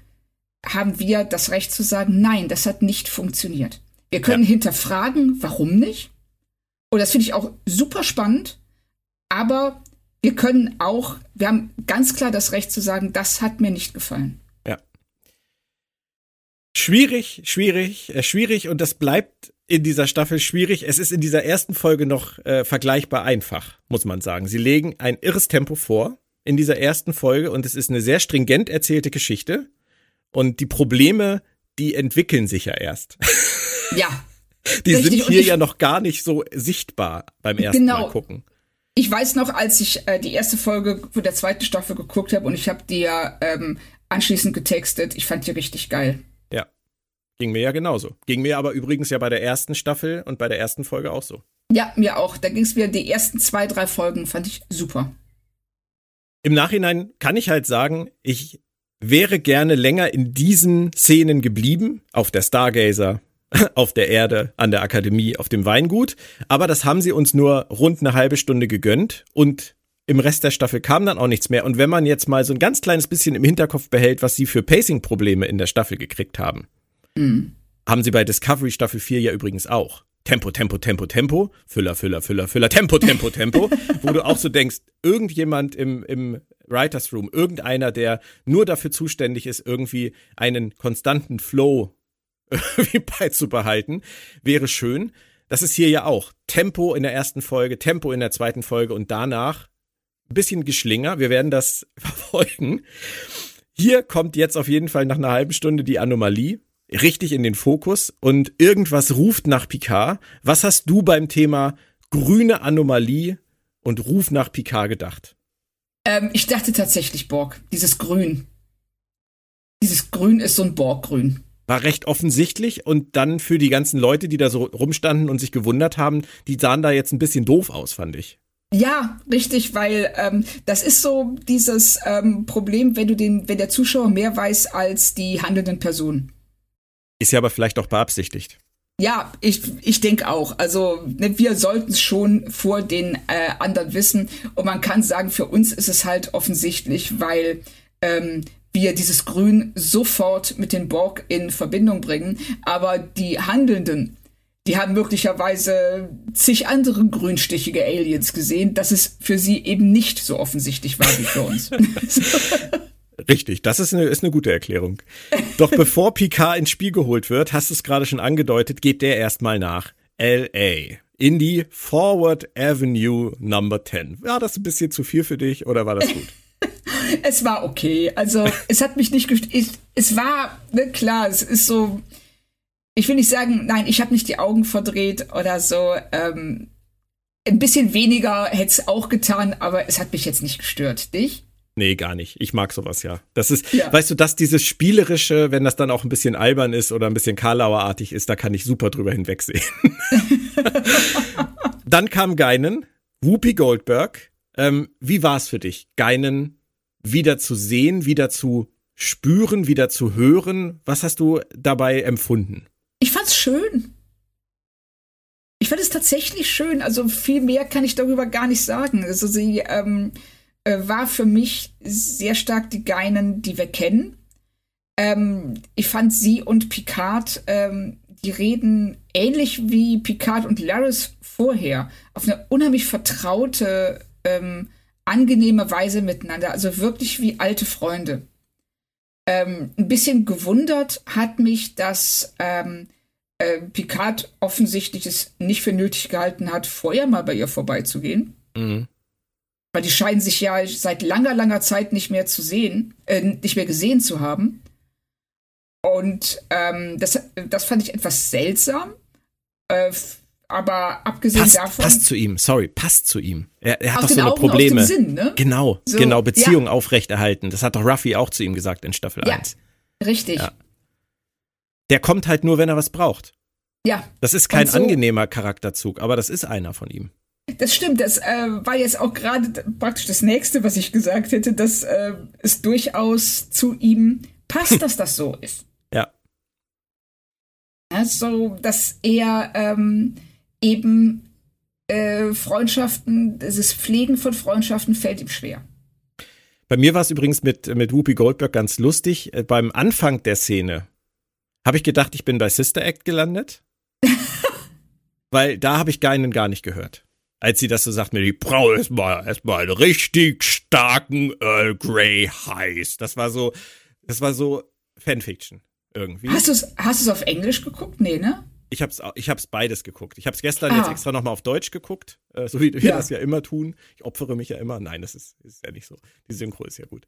haben wir das Recht zu sagen, nein, das hat nicht funktioniert. Wir können ja. hinterfragen, warum nicht. Und das finde ich auch super spannend. Aber wir können auch, wir haben ganz klar das Recht zu sagen, das hat mir nicht gefallen. Ja. Schwierig, schwierig, äh, schwierig und das bleibt in dieser Staffel schwierig. Es ist in dieser ersten Folge noch äh, vergleichbar einfach, muss man sagen. Sie legen ein irres Tempo vor in dieser ersten Folge und es ist eine sehr stringent erzählte Geschichte. Und die Probleme, die entwickeln sich ja erst. Ja. Die Richtig. sind hier ich, ja noch gar nicht so sichtbar beim ersten genau. Mal gucken. Ich weiß noch, als ich äh, die erste Folge von der zweiten Staffel geguckt habe und ich habe dir ähm, anschließend getextet, ich fand die richtig geil. Ja. Ging mir ja genauso. Ging mir aber übrigens ja bei der ersten Staffel und bei der ersten Folge auch so. Ja, mir auch. Da ging es mir die ersten zwei, drei Folgen, fand ich super. Im Nachhinein kann ich halt sagen, ich wäre gerne länger in diesen Szenen geblieben, auf der Stargazer, auf der Erde, an der Akademie, auf dem Weingut. Aber das haben sie uns nur rund eine halbe Stunde gegönnt und im Rest der Staffel kam dann auch nichts mehr. Und wenn man jetzt mal so ein ganz kleines bisschen im Hinterkopf behält, was sie für Pacing-Probleme in der Staffel gekriegt haben, mhm. haben sie bei Discovery Staffel 4 ja übrigens auch. Tempo, Tempo, Tempo, Tempo, Füller, Füller, Füller, Füller, Tempo, Tempo, Tempo, wo du auch so denkst, irgendjemand im, im Writers Room, irgendeiner, der nur dafür zuständig ist, irgendwie einen konstanten Flow irgendwie beizubehalten, wäre schön. Das ist hier ja auch. Tempo in der ersten Folge, Tempo in der zweiten Folge und danach ein bisschen Geschlinger. Wir werden das verfolgen. Hier kommt jetzt auf jeden Fall nach einer halben Stunde die Anomalie richtig in den Fokus und irgendwas ruft nach Picard. Was hast du beim Thema grüne Anomalie und Ruf nach Picard gedacht? Ähm, ich dachte tatsächlich Borg. Dieses Grün. Dieses Grün ist so ein Borggrün war recht offensichtlich und dann für die ganzen Leute, die da so rumstanden und sich gewundert haben, die sahen da jetzt ein bisschen doof aus, fand ich. Ja, richtig, weil ähm, das ist so dieses ähm, Problem, wenn du den, wenn der Zuschauer mehr weiß als die handelnden Personen. Ist ja aber vielleicht auch beabsichtigt. Ja, ich, ich denke auch. Also ne, wir sollten es schon vor den äh, anderen wissen. Und man kann sagen, für uns ist es halt offensichtlich, weil ähm, wir dieses Grün sofort mit den Borg in Verbindung bringen. Aber die Handelnden, die haben möglicherweise zig andere grünstichige Aliens gesehen, dass es für sie eben nicht so offensichtlich war wie für uns. Richtig, das ist eine, ist eine gute Erklärung. Doch bevor Picard ins Spiel geholt wird, hast du es gerade schon angedeutet, geht der erstmal nach LA. In die Forward Avenue Number 10. War das ein bisschen zu viel für dich oder war das gut? es war okay. Also es hat mich nicht gestört. Es war, ne, klar, es ist so. Ich will nicht sagen, nein, ich habe nicht die Augen verdreht oder so. Ähm, ein bisschen weniger hätte es auch getan, aber es hat mich jetzt nicht gestört. Dich? Nee, gar nicht. Ich mag sowas ja. Das ist, ja. weißt du, dass dieses Spielerische, wenn das dann auch ein bisschen albern ist oder ein bisschen Karlauerartig ist, da kann ich super drüber hinwegsehen. dann kam Geinen, Whoopi Goldberg. Ähm, wie war es für dich, Geinen wieder zu sehen, wieder zu spüren, wieder zu hören? Was hast du dabei empfunden? Ich fand's schön. Ich fand es tatsächlich schön. Also viel mehr kann ich darüber gar nicht sagen. Also sie ähm, äh, war für mich sehr stark die Geinen, die wir kennen. Ähm, ich fand sie und Picard, ähm, die reden ähnlich wie Picard und Laris vorher, auf eine unheimlich vertraute ähm, angenehme Weise miteinander, also wirklich wie alte Freunde. Ähm, ein bisschen gewundert hat mich, dass ähm, äh, Picard offensichtlich es nicht für nötig gehalten hat, vorher mal bei ihr vorbeizugehen. Mhm. Weil die scheinen sich ja seit langer, langer Zeit nicht mehr zu sehen, äh, nicht mehr gesehen zu haben. Und ähm, das, das fand ich etwas seltsam. Äh, aber abgesehen passt, davon. Passt zu ihm, sorry, passt zu ihm. Er, er hat doch so eine Augen, Probleme. Sinn, ne? Genau, So, genau, Beziehung ja. aufrechterhalten. Das hat doch Ruffy auch zu ihm gesagt in Staffel Ja. 1. richtig. Ja. Der kommt halt nur, wenn er was braucht. Ja, Das ist kein so- angenehmer Charakterzug, aber das ist einer von ihm. Das stimmt. Das äh, war jetzt auch gerade praktisch das nächste, was ich gesagt hätte, dass äh, es durchaus zu ihm passt, dass das so ist. Ja. Also, dass er ähm, eben äh, Freundschaften, dieses Pflegen von Freundschaften fällt ihm schwer. Bei mir war es übrigens mit, mit Whoopi Goldberg ganz lustig. Äh, Beim Anfang der Szene habe ich gedacht, ich bin bei Sister Act gelandet. weil da habe ich Geinen gar nicht gehört. Als sie das so sagt, mir, ich brauche erstmal erstmal einen richtig starken Earl Grey Heiß. Das war so, das war so Fanfiction irgendwie. Hast du es hast du's auf Englisch geguckt? Nee, ne? Ich hab's, ich hab's beides geguckt. Ich hab's gestern Ah. jetzt extra nochmal auf Deutsch geguckt, äh, so wie wir Ja. das ja immer tun. Ich opfere mich ja immer. Nein, das ist, ist ja nicht so. Die Synchro ist ja gut.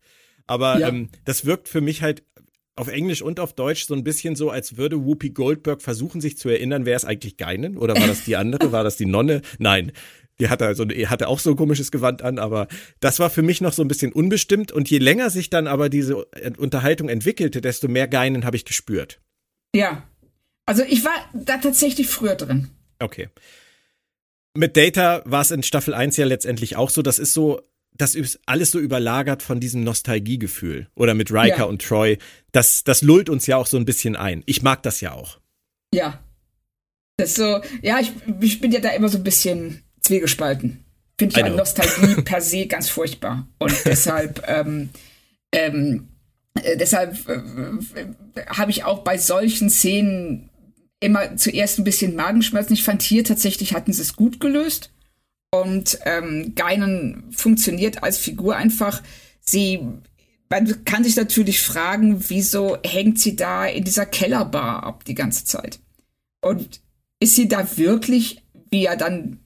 Aber Ja. ähm, das wirkt für mich halt auf Englisch und auf Deutsch so ein bisschen so, als würde Whoopi Goldberg versuchen, sich zu erinnern, wer ist eigentlich Geinen? Oder war das die andere? war das die Nonne? Nein. Die hatte, also, hatte auch so ein komisches Gewand an, aber das war für mich noch so ein bisschen unbestimmt. Und je länger sich dann aber diese Unterhaltung entwickelte, desto mehr Geinen habe ich gespürt. Ja. Also ich war da tatsächlich früher drin. Okay. Mit Data war es in Staffel 1 ja letztendlich auch so. Das ist so, das ist alles so überlagert von diesem Nostalgiegefühl. Oder mit Riker Ja. und Troy. Das, das lullt uns ja auch so ein bisschen ein. Ich mag das ja auch. Ja. Das ist so, ja, ich, ich bin ja da immer so ein bisschen zwiegespalten. Finde I ja know. Nostalgie per se ganz furchtbar. Und deshalb, ähm, ähm, äh, deshalb äh, äh, habe ich auch bei solchen Szenen immer zuerst ein bisschen Magenschmerzen. Ich fand hier tatsächlich hatten sie es gut gelöst. Und ähm, Geinen funktioniert als Figur einfach. Sie, man kann sich natürlich fragen, wieso hängt sie da in dieser Kellerbar ab die ganze Zeit? Und ist sie da wirklich, wie ja dann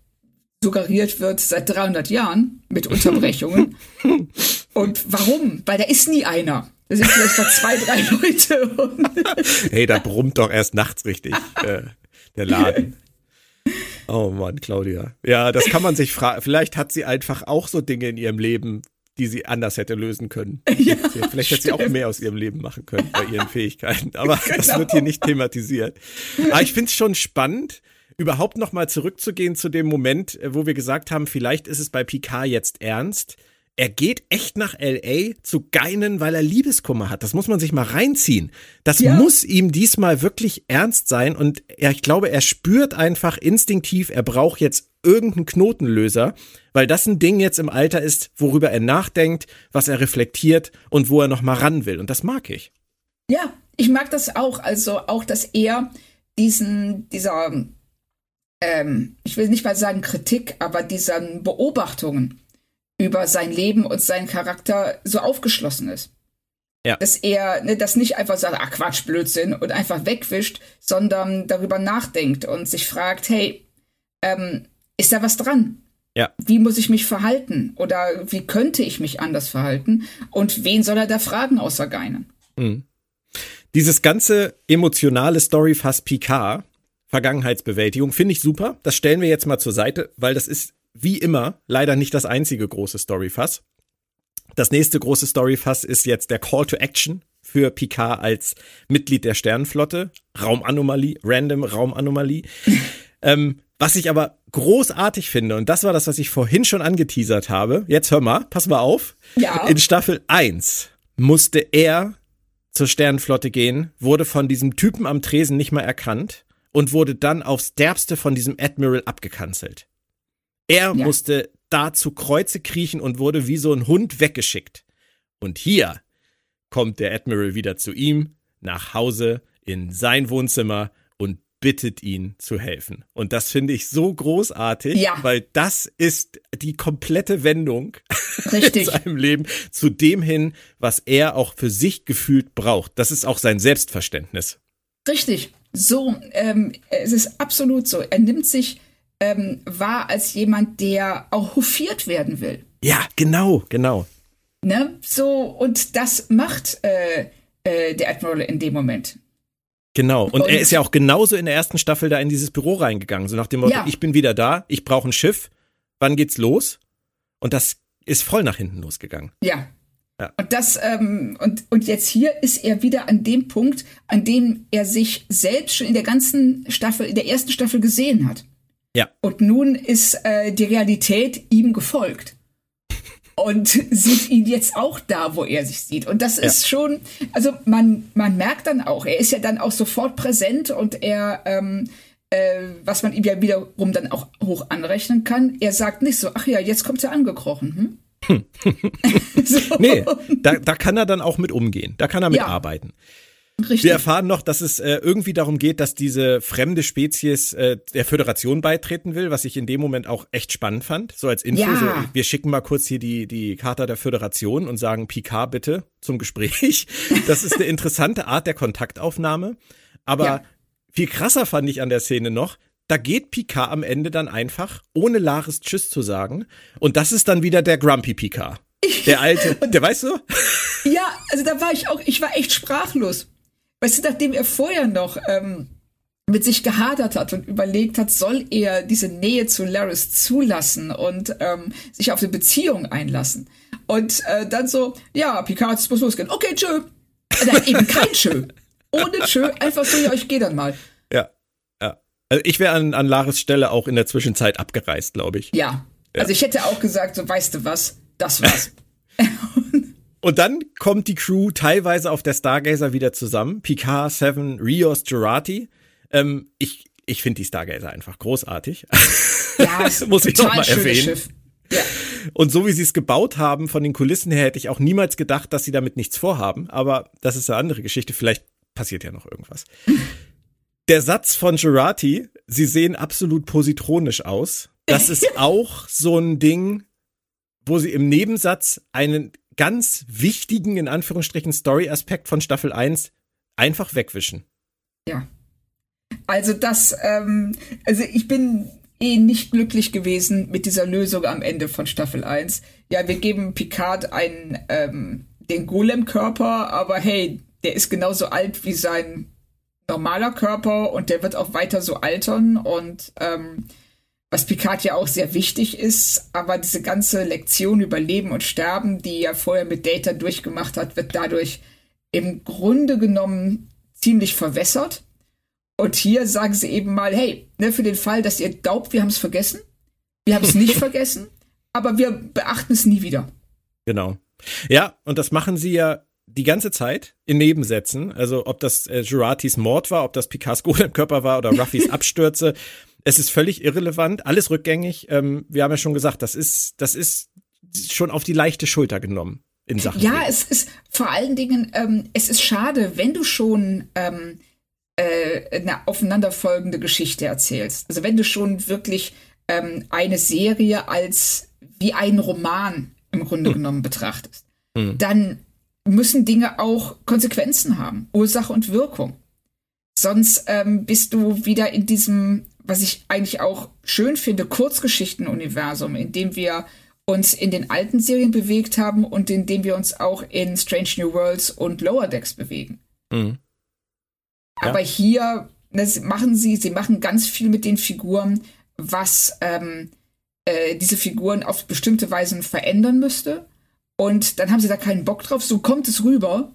suggeriert wird, seit 300 Jahren mit Unterbrechungen? Und warum? Weil da ist nie einer. Da sind vielleicht noch zwei, drei Leute. Hey, da brummt doch erst nachts richtig äh, der Laden. Oh Mann, Claudia. Ja, das kann man sich fragen. Vielleicht hat sie einfach auch so Dinge in ihrem Leben, die sie anders hätte lösen können. Ja, Vielleicht hätte sie auch mehr aus ihrem Leben machen können bei ihren Fähigkeiten. Aber das Genau. wird hier nicht thematisiert. Aber ich finde es schon spannend, überhaupt noch mal zurückzugehen zu dem Moment, äh, wo wir gesagt haben, vielleicht ist es bei Picard jetzt ernst. Er geht echt nach LA zu Geinen, weil er Liebeskummer hat. Das muss man sich mal reinziehen. Das Ja. muss ihm diesmal wirklich ernst sein. Und er, ich glaube, er spürt einfach instinktiv, er braucht jetzt irgendeinen Knotenlöser, weil das ein Ding jetzt im Alter ist, worüber er nachdenkt, was er reflektiert und wo er noch mal ran will. Und das mag ich. Ja, ich mag das auch. Also auch, dass er diesen, dieser, ähm, ich will nicht mal sagen Kritik, aber diesen Beobachtungen über sein Leben und seinen Charakter so aufgeschlossen ist. Ja. Dass er ne, das nicht einfach sagt, ah Quatsch, Blödsinn und einfach wegwischt, sondern darüber nachdenkt und sich fragt, hey, ähm, ist da was dran? Ja. Wie muss ich mich verhalten? Oder wie könnte ich mich anders verhalten? Und wen soll er da fragen außer Geinen? Dieses ganze emotionale Storyfass Picard, Vergangenheitsbewältigung, finde ich super. Das stellen wir jetzt mal zur Seite, weil das ist wie immer leider nicht das einzige große Storyfass. Das nächste große Storyfass ist jetzt der Call to Action für Picard als Mitglied der Sternenflotte. Raumanomalie, random Raumanomalie. ähm, was ich aber großartig finde, und das war das, was ich vorhin schon angeteasert habe. Jetzt hör mal, pass mal auf. Ja. In Staffel 1 musste er zur Sternenflotte gehen, wurde von diesem Typen am Tresen nicht mehr erkannt und wurde dann aufs Derbste von diesem Admiral abgekanzelt. Er Ja. musste da zu Kreuze kriechen und wurde wie so ein Hund weggeschickt. Und hier kommt der Admiral wieder zu ihm, nach Hause, in sein Wohnzimmer und bittet ihn zu helfen. Und das finde ich so großartig, Ja. weil das ist die komplette Wendung in Richtig. seinem Leben zu dem hin, was er auch für sich gefühlt braucht. Das ist auch sein Selbstverständnis. Richtig. So, ähm, es ist absolut so. Er nimmt sich ähm, wahr als jemand, der auch hofiert werden will. Ja, genau, genau. Ne? So, und das macht äh, äh, der Admiral in dem Moment. Genau. Und, und, er ist ja auch genauso in der ersten Staffel da in dieses Büro reingegangen. So nach dem Motto, ja. ich bin wieder da, ich brauche ein Schiff, wann geht's los? Und das ist voll nach hinten losgegangen. Ja. Ja. Und das, ähm, und, und jetzt hier ist er wieder an dem Punkt, an dem er sich selbst schon in der ganzen Staffel, in der ersten Staffel gesehen hat. Ja. Und nun ist äh, die Realität ihm gefolgt und sieht ihn jetzt auch da, wo er sich sieht. Und das ist ja. schon, also man, man merkt dann auch, er ist ja dann auch sofort präsent und er, ähm, äh, was man ihm ja wiederum dann auch hoch anrechnen kann, er sagt nicht so, ach ja, jetzt kommt er angekrochen. Hm? so. Nee, da, da kann er dann auch mit umgehen. Da kann er mit ja. arbeiten. Richtig. Wir erfahren noch, dass es äh, irgendwie darum geht, dass diese fremde Spezies äh, der Föderation beitreten will, was ich in dem Moment auch echt spannend fand. So als Info, ja. so, wir schicken mal kurz hier die, die Charta der Föderation und sagen Picard bitte zum Gespräch. Das ist eine interessante Art der Kontaktaufnahme. Aber ja. viel krasser fand ich an der Szene noch, da geht Picard am Ende dann einfach, ohne Laris Tschüss zu sagen. Und das ist dann wieder der Grumpy Picard. Der alte, der weißt du? Ja, also da war ich auch, ich war echt sprachlos. Weißt du, nachdem er vorher noch ähm, mit sich gehadert hat und überlegt hat, soll er diese Nähe zu Laris zulassen und ähm, sich auf eine Beziehung einlassen. Und äh, dann so, ja, Picard, es muss losgehen. Okay, tschö. Nein, eben kein tschö. Ohne tschö, einfach so, ja, ich gehe dann mal. Also ich wäre an, an Laris Stelle auch in der Zwischenzeit abgereist, glaube ich. Ja. ja. Also ich hätte auch gesagt, so, weißt du was, das war's. Und dann kommt die Crew teilweise auf der Stargazer wieder zusammen. Picard, Seven, Rios, Gerati. Ähm, ich ich finde die Stargazer einfach großartig. Ja, das muss ich noch mal erwähnen. Schiff. Ja. Und so wie sie es gebaut haben, von den Kulissen her, hätte ich auch niemals gedacht, dass sie damit nichts vorhaben. Aber das ist eine andere Geschichte. Vielleicht passiert ja noch irgendwas. Der Satz von Gerati, sie sehen absolut positronisch aus. Das ist auch so ein Ding, wo sie im Nebensatz einen ganz wichtigen, in Anführungsstrichen, Story-Aspekt von Staffel 1 einfach wegwischen. Ja. Also das, ähm, also ich bin eh nicht glücklich gewesen mit dieser Lösung am Ende von Staffel 1. Ja, wir geben Picard einen, ähm, den Golem-Körper, aber hey, der ist genauso alt wie sein normaler Körper und der wird auch weiter so altern und ähm, was Picard ja auch sehr wichtig ist, aber diese ganze Lektion über Leben und Sterben, die er vorher mit Data durchgemacht hat, wird dadurch im Grunde genommen ziemlich verwässert. Und hier sagen sie eben mal, hey, ne, für den Fall, dass ihr glaubt, wir haben es vergessen, wir haben es nicht vergessen, aber wir beachten es nie wieder. Genau. Ja, und das machen sie ja die ganze Zeit in Nebensätzen. Also ob das äh, Juratis Mord war, ob das Picards Golem-Körper war oder Ruffys Abstürze. Es ist völlig irrelevant, alles rückgängig. Ähm, wir haben ja schon gesagt, das ist, das ist schon auf die leichte Schulter genommen in Sachen. Ja, es ist vor allen Dingen, ähm, es ist schade, wenn du schon ähm, äh, eine aufeinanderfolgende Geschichte erzählst. Also wenn du schon wirklich ähm, eine Serie als wie ein Roman im Grunde hm. genommen betrachtest, hm. dann müssen Dinge auch Konsequenzen haben, Ursache und Wirkung. Sonst ähm, bist du wieder in diesem was ich eigentlich auch schön finde, Kurzgeschichten-Universum, in dem wir uns in den alten Serien bewegt haben und in dem wir uns auch in Strange New Worlds und Lower Decks bewegen. Mhm. Ja. Aber hier das machen sie, sie machen ganz viel mit den Figuren, was ähm, äh, diese Figuren auf bestimmte Weisen verändern müsste. Und dann haben sie da keinen Bock drauf, so kommt es rüber.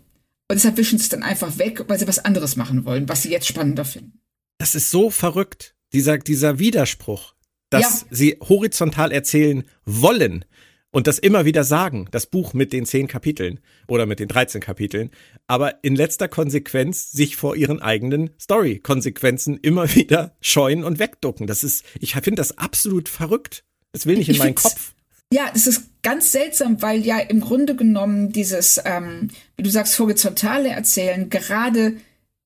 Und deshalb wischen sie es dann einfach weg, weil sie was anderes machen wollen, was sie jetzt spannender finden. Das ist so verrückt dieser, dieser Widerspruch, dass ja. sie horizontal erzählen wollen und das immer wieder sagen, das Buch mit den zehn Kapiteln oder mit den 13 Kapiteln, aber in letzter Konsequenz sich vor ihren eigenen Story-Konsequenzen immer wieder scheuen und wegducken. Das ist, ich finde das absolut verrückt. Das will nicht in meinen Kopf. Ja, es ist ganz seltsam, weil ja im Grunde genommen dieses, ähm, wie du sagst, horizontale Erzählen gerade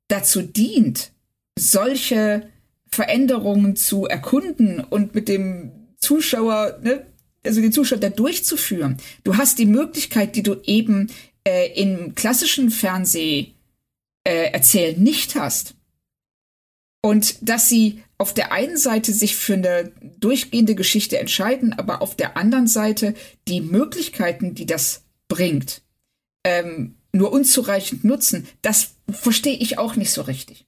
dazu dient, solche Veränderungen zu erkunden und mit dem Zuschauer, ne, also den Zuschauer da durchzuführen. Du hast die Möglichkeit, die du eben äh, im klassischen Fernseh äh, erzählen nicht hast. Und dass sie auf der einen Seite sich für eine durchgehende Geschichte entscheiden, aber auf der anderen Seite die Möglichkeiten, die das bringt, ähm, nur unzureichend nutzen, das verstehe ich auch nicht so richtig.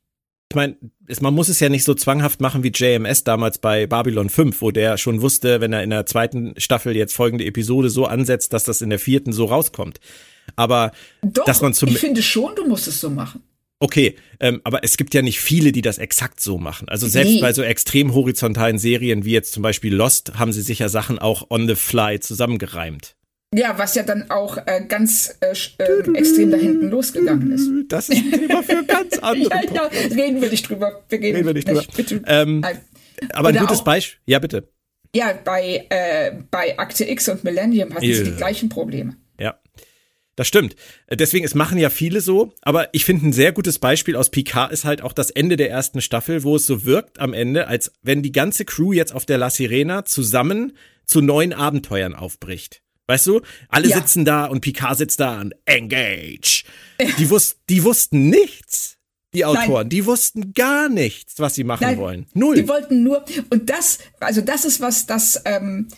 ich meine, man muss es ja nicht so zwanghaft machen wie JMS damals bei Babylon 5, wo der schon wusste, wenn er in der zweiten Staffel jetzt folgende Episode so ansetzt, dass das in der vierten so rauskommt. Aber Doch, dass man zum ich finde schon, du musst es so machen. Okay, ähm, aber es gibt ja nicht viele, die das exakt so machen. Also selbst Nee. bei so extrem horizontalen Serien wie jetzt zum Beispiel Lost haben sie sicher Sachen auch on the fly zusammengereimt. Ja, was ja dann auch äh, ganz äh, ähm, extrem da hinten losgegangen ist. Das ist ein Thema für ganz andere Ja, ja, reden wir nicht drüber. Wir reden, Reden wir nicht drüber. Bitte. Ähm. Aber ein gutes Beispiel. Ja, bitte. Ja, bei, äh, bei Akte X und Millennium hatten sie die gleichen Probleme. Ja. Das stimmt. Deswegen, es machen ja viele so, aber ich finde ein sehr gutes Beispiel aus Picard ist halt auch das Ende der ersten Staffel, wo es so wirkt am Ende, als wenn die ganze Crew jetzt auf der La Sirena zusammen zu neuen Abenteuern aufbricht. Weißt du? Alle Ja. sitzen da und Picard sitzt da und engage. Die, wus die wussten nichts. Die Autoren, die wussten gar nichts, was sie machen Nein, wollen. Null. Die wollten nur, und das, also das ist was, das, ähm,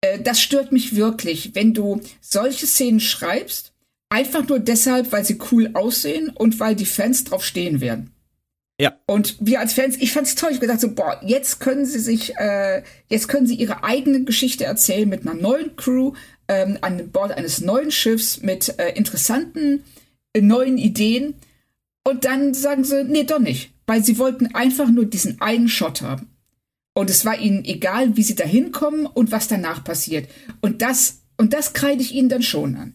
äh, das stört mich wirklich, wenn du solche Szenen schreibst, einfach nur deshalb, weil sie cool aussehen und weil die Fans drauf stehen werden. Ja. Und wir als Fans, ich fand's toll, ich hab gedacht so, boah, jetzt können sie sich, äh, jetzt können sie ihre eigene Geschichte erzählen mit einer neuen Crew, ähm, an Bord eines neuen Schiffs mit äh, interessanten äh, neuen Ideen. Und dann sagen sie, nee, doch nicht. Weil sie wollten einfach nur diesen einen Shot haben. Und es war ihnen egal, wie sie da hinkommen und was danach passiert. Und das, und das kreide ich ihnen dann schon an.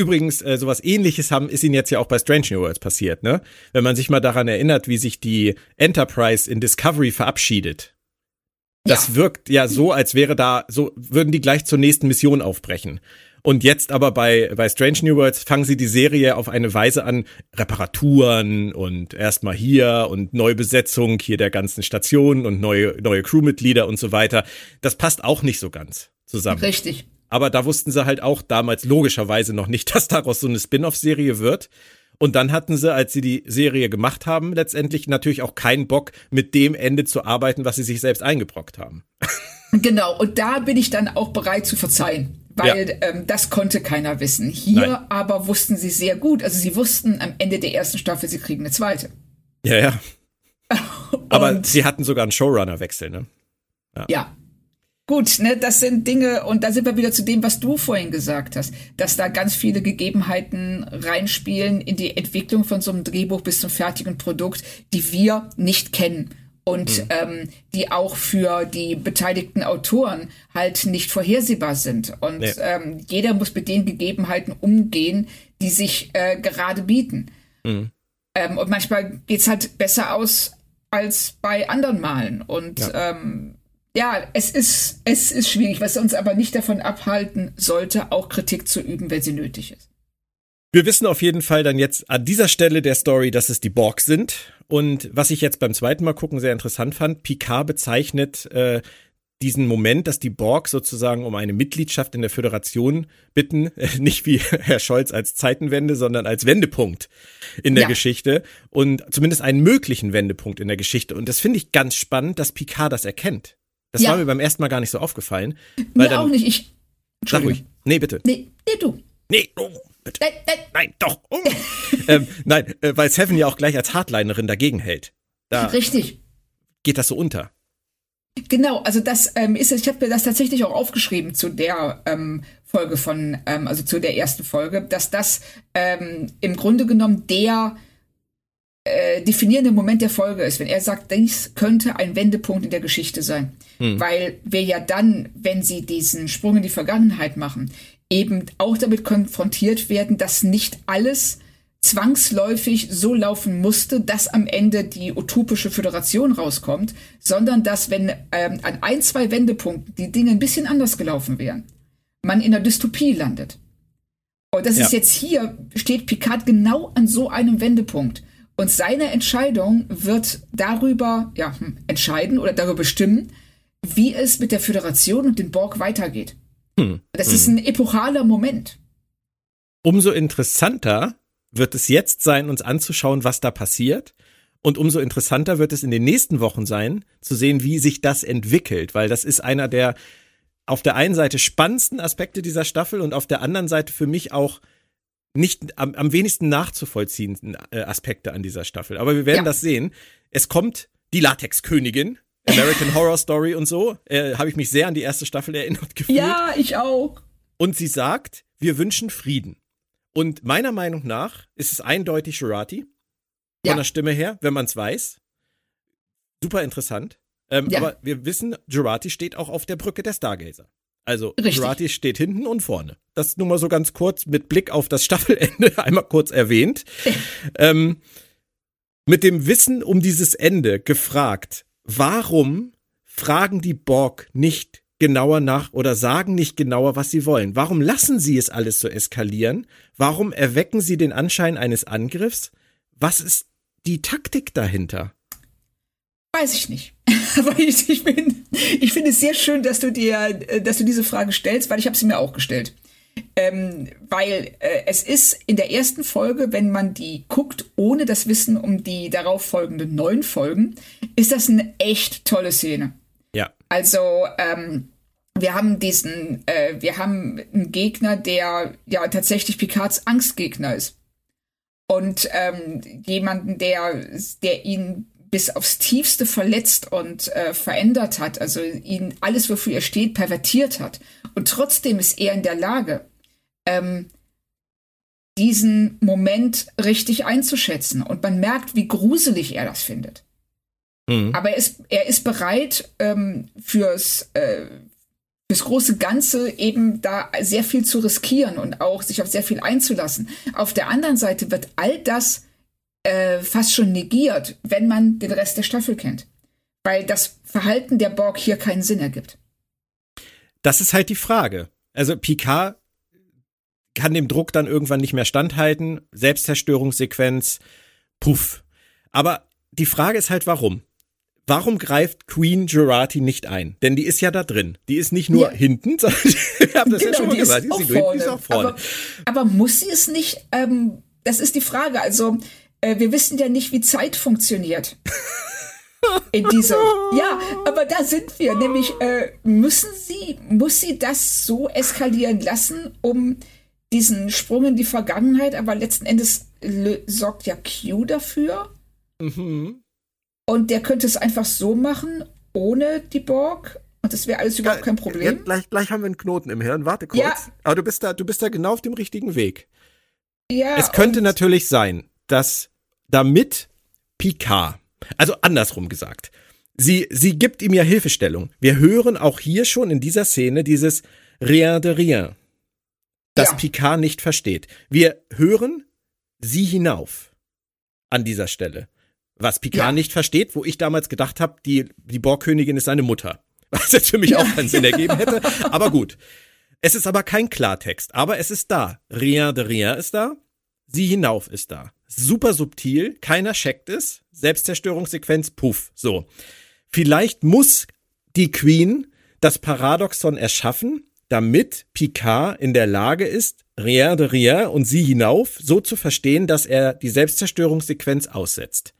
Übrigens, äh, sowas ähnliches haben, ist ihnen jetzt ja auch bei Strange New Worlds passiert, ne? Wenn man sich mal daran erinnert, wie sich die Enterprise in Discovery verabschiedet. Das Ja. wirkt ja so, als wäre da, so würden die gleich zur nächsten Mission aufbrechen. Und jetzt aber bei, bei Strange New Worlds fangen sie die Serie auf eine Weise an, Reparaturen und erstmal hier und Neubesetzung hier der ganzen Station und neue, neue Crewmitglieder und so weiter. Das passt auch nicht so ganz zusammen. Richtig. Aber da wussten sie halt auch damals logischerweise noch nicht, dass daraus so eine Spin-off-Serie wird. Und dann hatten sie, als sie die Serie gemacht haben, letztendlich natürlich auch keinen Bock, mit dem Ende zu arbeiten, was sie sich selbst eingebrockt haben. Genau, und da bin ich dann auch bereit zu verzeihen. Weil ähm, das konnte keiner wissen. Hier Nein. aber wussten sie sehr gut. Also sie wussten am Ende der ersten Staffel, sie kriegen eine zweite. Ja, ja. Aber sie hatten sogar einen Showrunner-Wechsel, ne? Ja. Gut, ne, das sind Dinge, und da sind wir wieder zu dem, was du vorhin gesagt hast, dass da ganz viele Gegebenheiten reinspielen in die Entwicklung von so einem Drehbuch bis zum fertigen Produkt, die wir nicht kennen. Und ähm, die auch für die beteiligten Autoren halt nicht vorhersehbar sind. Und Nee. ähm, jeder muss mit den Gegebenheiten umgehen, die sich äh, gerade bieten. Ähm, und manchmal geht's halt besser aus als bei anderen Malen. Und ja, ähm, ja es, ist, es ist schwierig, was uns aber nicht davon abhalten sollte, auch Kritik zu üben, wenn sie nötig ist. Wir wissen auf jeden Fall dann jetzt an dieser Stelle der Story, dass es die Borg sind. Und was ich jetzt beim zweiten Mal gucken sehr interessant fand, Picard bezeichnet äh, diesen Moment, dass die Borg sozusagen um eine Mitgliedschaft in der Föderation bitten, nicht wie Herr Scholz als Zeitenwende, sondern als Wendepunkt in der Ja. Geschichte und zumindest einen möglichen Wendepunkt in der Geschichte. Und das finde ich ganz spannend, dass Picard das erkennt. Das Ja. war mir beim ersten Mal gar nicht so aufgefallen. Weil Mir auch dann, nicht. Ich. sag ruhig. Nee, bitte. Nee, nee, du. Nee, oh, bitte. Nein, nein. Nein, doch. Oh. ähm, nein, äh, weil Seven ja auch gleich als Hardlinerin dagegen hält. Da Richtig. geht das so unter. Genau, also das ähm, ist, ich habe mir das tatsächlich auch aufgeschrieben zu der ähm, Folge von, ähm, also zu der ersten Folge, dass das ähm, im Grunde genommen der äh, definierende Moment der Folge ist, wenn er sagt, dies könnte ein Wendepunkt in der Geschichte sein. Weil wir ja dann, wenn sie diesen Sprung in die Vergangenheit machen, eben auch damit konfrontiert werden, dass nicht alles zwangsläufig so laufen musste, dass am Ende die utopische Föderation rauskommt, sondern dass, wenn ähm, an ein, zwei Wendepunkten die Dinge ein bisschen anders gelaufen wären, man in der Dystopie landet. Und das ist Ja. jetzt hier, steht Picard genau an so einem Wendepunkt. Und seine Entscheidung wird darüber ja, hm, entscheiden oder darüber bestimmen, wie es mit der Föderation und den Borg weitergeht. Hm. Das ist ein epochaler Moment. Umso interessanter wird es jetzt sein, uns anzuschauen, was da passiert. Und umso interessanter wird es in den nächsten Wochen sein, zu sehen, wie sich das entwickelt, weil das ist einer der auf der einen Seite spannendsten Aspekte dieser Staffel und auf der anderen Seite für mich auch nicht am, am wenigsten nachzuvollziehenden äh, Aspekte an dieser Staffel. Aber wir werden ja. das sehen. Es kommt die Latexkönigin, American Horror Story und so. Äh, Habe ich mich sehr an die erste Staffel erinnert gefühlt. Ja, ich auch. Und sie sagt, wir wünschen Frieden. Und meiner Meinung nach ist es eindeutig Jurati. Von ja. der Stimme her, wenn man es weiß. Super interessant. Ähm, ja. Aber wir wissen, Jurati steht auch auf der Brücke der Stargazer. Also Jurati steht hinten und vorne. Das nur mal so ganz kurz mit Blick auf das Staffelende einmal kurz erwähnt. ähm, mit dem Wissen um dieses Ende gefragt, warum fragen die Borg nicht genauer nach oder sagen nicht genauer, was sie wollen? Warum lassen sie es alles so eskalieren? Warum erwecken sie den Anschein eines Angriffs? Was ist die Taktik dahinter? Weiß ich nicht. Aber ich, ich, bin, ich finde es sehr schön, dass du dir, dass du diese Frage stellst, weil ich habe sie mir auch gestellt. Ähm, weil äh, es ist in der ersten Folge, wenn man die guckt, ohne das Wissen um die darauf folgenden neun Folgen, ist das eine echt tolle Szene. Ja. Also, ähm, wir haben diesen, äh, wir haben einen Gegner, der ja tatsächlich Picards Angstgegner ist. Und ähm, jemanden, der, der ihn bis aufs Tiefste verletzt und äh, verändert hat, also ihn alles, wofür er steht, pervertiert hat. Und trotzdem ist er in der Lage, ähm, diesen Moment richtig einzuschätzen. Und man merkt, wie gruselig er das findet. Mhm. Aber er ist, er ist bereit, ähm, fürs, äh, fürs große Ganze eben da sehr viel zu riskieren und auch sich auf sehr viel einzulassen. Auf der anderen Seite wird all das äh, fast schon negiert, wenn man den Rest der Staffel kennt. Weil das Verhalten der Borg hier keinen Sinn ergibt. Das ist halt die Frage. Also Picard kann dem Druck dann irgendwann nicht mehr standhalten. Selbstzerstörungssequenz, puff. Aber die Frage ist halt, warum? Warum greift Queen Jurati nicht ein? Denn die ist ja da drin. Die ist nicht nur ja. hinten, sondern ich habe das genau, ja schon mal gesagt. Die, ist, die ist auch vorne. Aber, aber muss sie es nicht? Ähm, das ist die Frage. Also äh, wir wissen ja nicht, wie Zeit funktioniert. In dieser. Ja, aber da sind wir. Nämlich, äh, müssen sie, muss sie das so eskalieren lassen, um diesen Sprung in die Vergangenheit, aber letzten Endes sorgt ja Q dafür. Mhm. Und der könnte es einfach so machen, ohne die Borg. Und das wäre alles überhaupt kein Problem. Ja, gleich, gleich haben wir einen Knoten im Hirn. Warte kurz. Ja. Aber du bist da, du bist da genau auf dem richtigen Weg. Ja. Es könnte natürlich sein, dass damit Picard, also andersrum gesagt, sie, sie gibt ihm ja Hilfestellung. Wir hören auch hier schon in dieser Szene dieses Rien de rien, das ja. Picard nicht versteht. Wir hören sie hinauf an dieser Stelle. Was Picard ja. nicht versteht, wo ich damals gedacht habe, die, die Borgkönigin ist seine Mutter. Was jetzt für mich auch keinen Sinn ergeben hätte. Aber gut. Es ist aber kein Klartext. Aber es ist da. Rien de rien ist da. Sie hinauf ist da. Super subtil, keiner checkt es. Selbstzerstörungssequenz, puff. So. Vielleicht muss die Queen das Paradoxon erschaffen, damit Picard in der Lage ist, rien de rien und sie hinauf so zu verstehen, dass er die Selbstzerstörungssequenz aussetzt.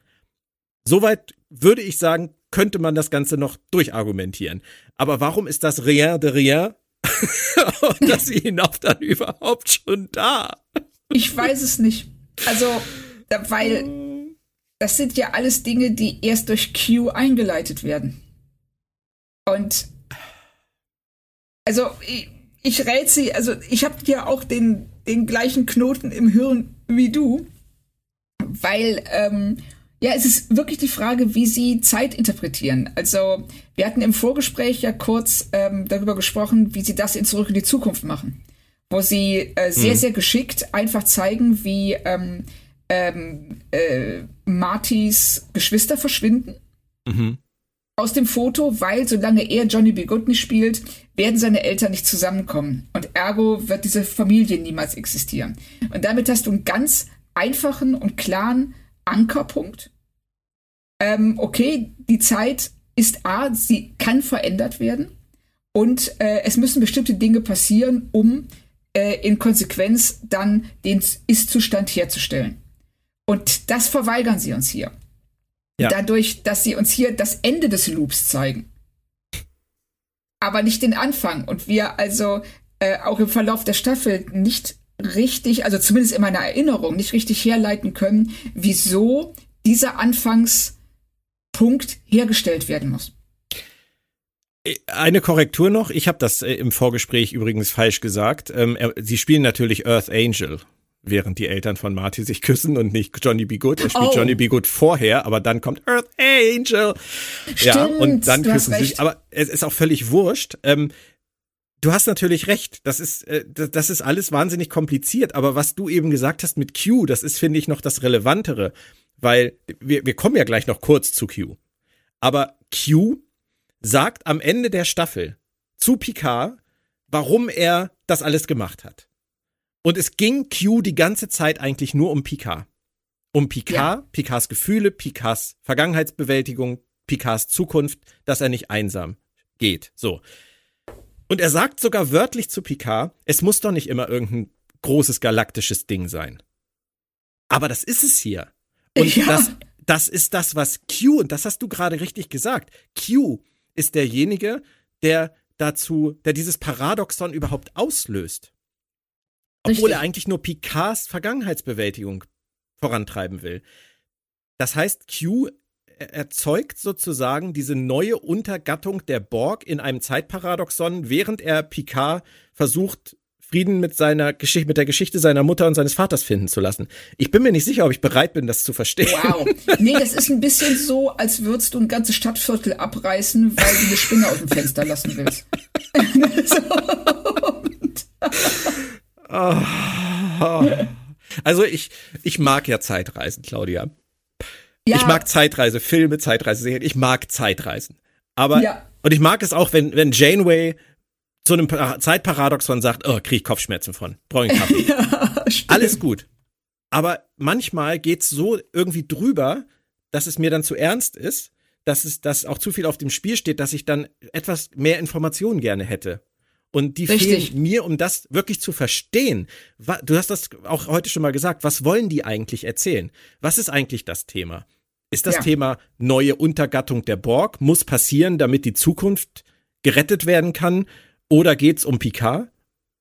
Soweit würde ich sagen, könnte man das Ganze noch durchargumentieren. Aber warum ist das rien de rien und sie hinauf dann überhaupt schon da? Ich weiß es nicht. Also, weil das sind ja alles Dinge, die erst durch Q eingeleitet werden. Und also ich, ich rätsel, also ich habe ja auch den, den gleichen Knoten im Hirn wie du, weil ähm, ja, es ist wirklich die Frage, wie sie Zeit interpretieren. Also wir hatten im Vorgespräch ja kurz ähm, darüber gesprochen, wie sie das in Zurück in die Zukunft machen wo sie äh, sehr, mhm. sehr geschickt einfach zeigen, wie ähm, ähm, äh, Martys Geschwister verschwinden. Mhm. Aus dem Foto, weil solange er Johnny B. Good nicht spielt, werden seine Eltern nicht zusammenkommen. Und ergo wird diese Familie niemals existieren. Und damit hast du einen ganz einfachen und klaren Ankerpunkt. Ähm, okay, die Ist ist A, sie kann verändert werden. Und äh, es müssen bestimmte Dinge passieren, um äh, in Konsequenz dann den Ist-Zustand herzustellen. Und das verweigern sie uns hier. Ja. Dadurch, dass sie uns hier das Ende des Loops zeigen. Aber nicht den Anfang. Und wir also äh, auch im Verlauf der Staffel nicht richtig, also zumindest in meiner Erinnerung, nicht richtig herleiten können, wieso dieser Anfangspunkt hergestellt werden muss. Eine Korrektur noch, ich habe das äh, im Vorgespräch übrigens falsch gesagt. Ähm, sie spielen natürlich Earth Angel, während die Eltern von Marty sich küssen und nicht Johnny B. Good. Er spielt oh. Johnny B. Good vorher, aber dann kommt Earth Angel. Stimmt, ja, und dann küssen sie sich. Aber es ist auch völlig wurscht. Ähm, du hast natürlich recht. Das ist, äh, das ist alles wahnsinnig kompliziert. Aber was du eben gesagt hast mit Q, das ist, finde ich, noch das Relevantere. Weil wir, wir kommen ja gleich noch kurz zu Q. Aber Q sagt am Ende der Staffel zu Picard, warum er das alles gemacht hat. Und es ging Q die ganze Zeit eigentlich nur um Picard. Um Picard, ja. Picards Gefühle, Picards Vergangenheitsbewältigung, Picards Zukunft, dass er nicht einsam geht. So. Und er sagt sogar wörtlich zu Picard, es muss doch nicht immer irgendein großes galaktisches Ding sein. Aber das ist es hier. Und ja. das, das ist das, was Q, und das hast du gerade richtig gesagt, Q ist derjenige, der dazu, der dieses Paradoxon überhaupt auslöst. Obwohl Richtig. er eigentlich nur Picards Vergangenheitsbewältigung vorantreiben will. Das heißt, Q erzeugt sozusagen diese neue Untergattung der Borg in einem Zeitparadoxon, während er Picard versucht, Frieden mit seiner Geschichte, mit der Geschichte seiner Mutter und seines Vaters finden zu lassen. Ich bin mir nicht sicher, ob ich bereit bin, das zu verstehen. Wow. Nee, das ist ein bisschen so, als würdest du ein ganzes Stadtviertel abreißen, weil du eine Spinne aus dem Fenster lassen willst. also ich, ich mag ja Zeitreisen, Claudia. Ja. Ich mag Zeitreise, Filme, Zeitreise, Ich mag Zeitreisen. Aber, ja. und ich mag es auch, wenn, wenn Janeway zu einem Zeitparadoxon sagt, oh, krieg ich Kopfschmerzen von, brauche ich Kaffee. ja, Alles gut. Aber manchmal geht's so irgendwie drüber, dass es mir dann zu ernst ist, dass es, dass auch zu viel auf dem Spiel steht, dass ich dann etwas mehr Informationen gerne hätte. Und die Richtig. fehlen mir, um das wirklich zu verstehen. Du hast das auch heute schon mal gesagt. Was wollen die eigentlich erzählen? Was ist eigentlich das Thema? Ist das ja. Thema neue Untergattung der Borg? Muss passieren, damit die Zukunft gerettet werden kann? Oder geht's um Picard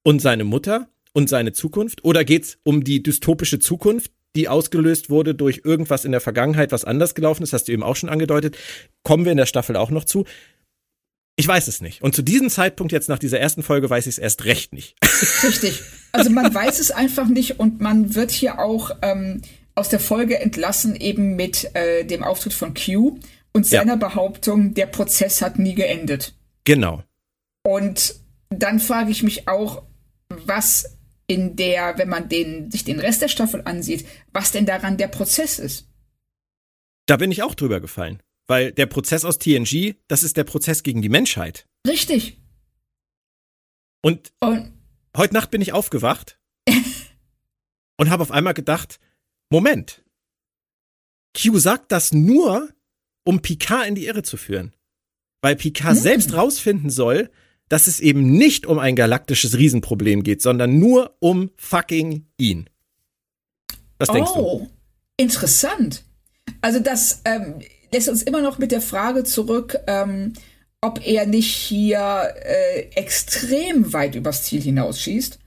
und seine Mutter und seine Zukunft? Oder geht's um die dystopische Zukunft, die ausgelöst wurde durch irgendwas in der Vergangenheit, was anders gelaufen ist? Hast du eben auch schon angedeutet. Kommen wir in der Staffel auch noch zu. Ich weiß es nicht. Und zu diesem Zeitpunkt jetzt nach dieser ersten Folge weiß ich es erst recht nicht. Richtig. Also man weiß es einfach nicht und man wird hier auch ähm, aus der Folge entlassen eben mit äh, dem Auftritt von Q und seiner ja. Behauptung, der Prozess hat nie geendet. Genau. Und dann frage ich mich auch, was in der, wenn man den, sich den Rest der Staffel ansieht, was denn daran der Prozess ist. Da bin ich auch drüber gefallen. Weil der Prozess aus TNG, das ist der Prozess gegen die Menschheit. Richtig. Und, und heute Nacht bin ich aufgewacht und habe auf einmal gedacht, Moment. Q sagt das nur, um Picard in die Irre zu führen. Weil Picard hm. selbst rausfinden soll, dass es eben nicht um ein galaktisches Riesenproblem geht, sondern nur um fucking ihn. Was denkst oh, du? Interessant. Also das ähm, lässt uns immer noch mit der Frage zurück, ähm, ob er nicht hier äh, extrem weit übers Ziel hinausschießt.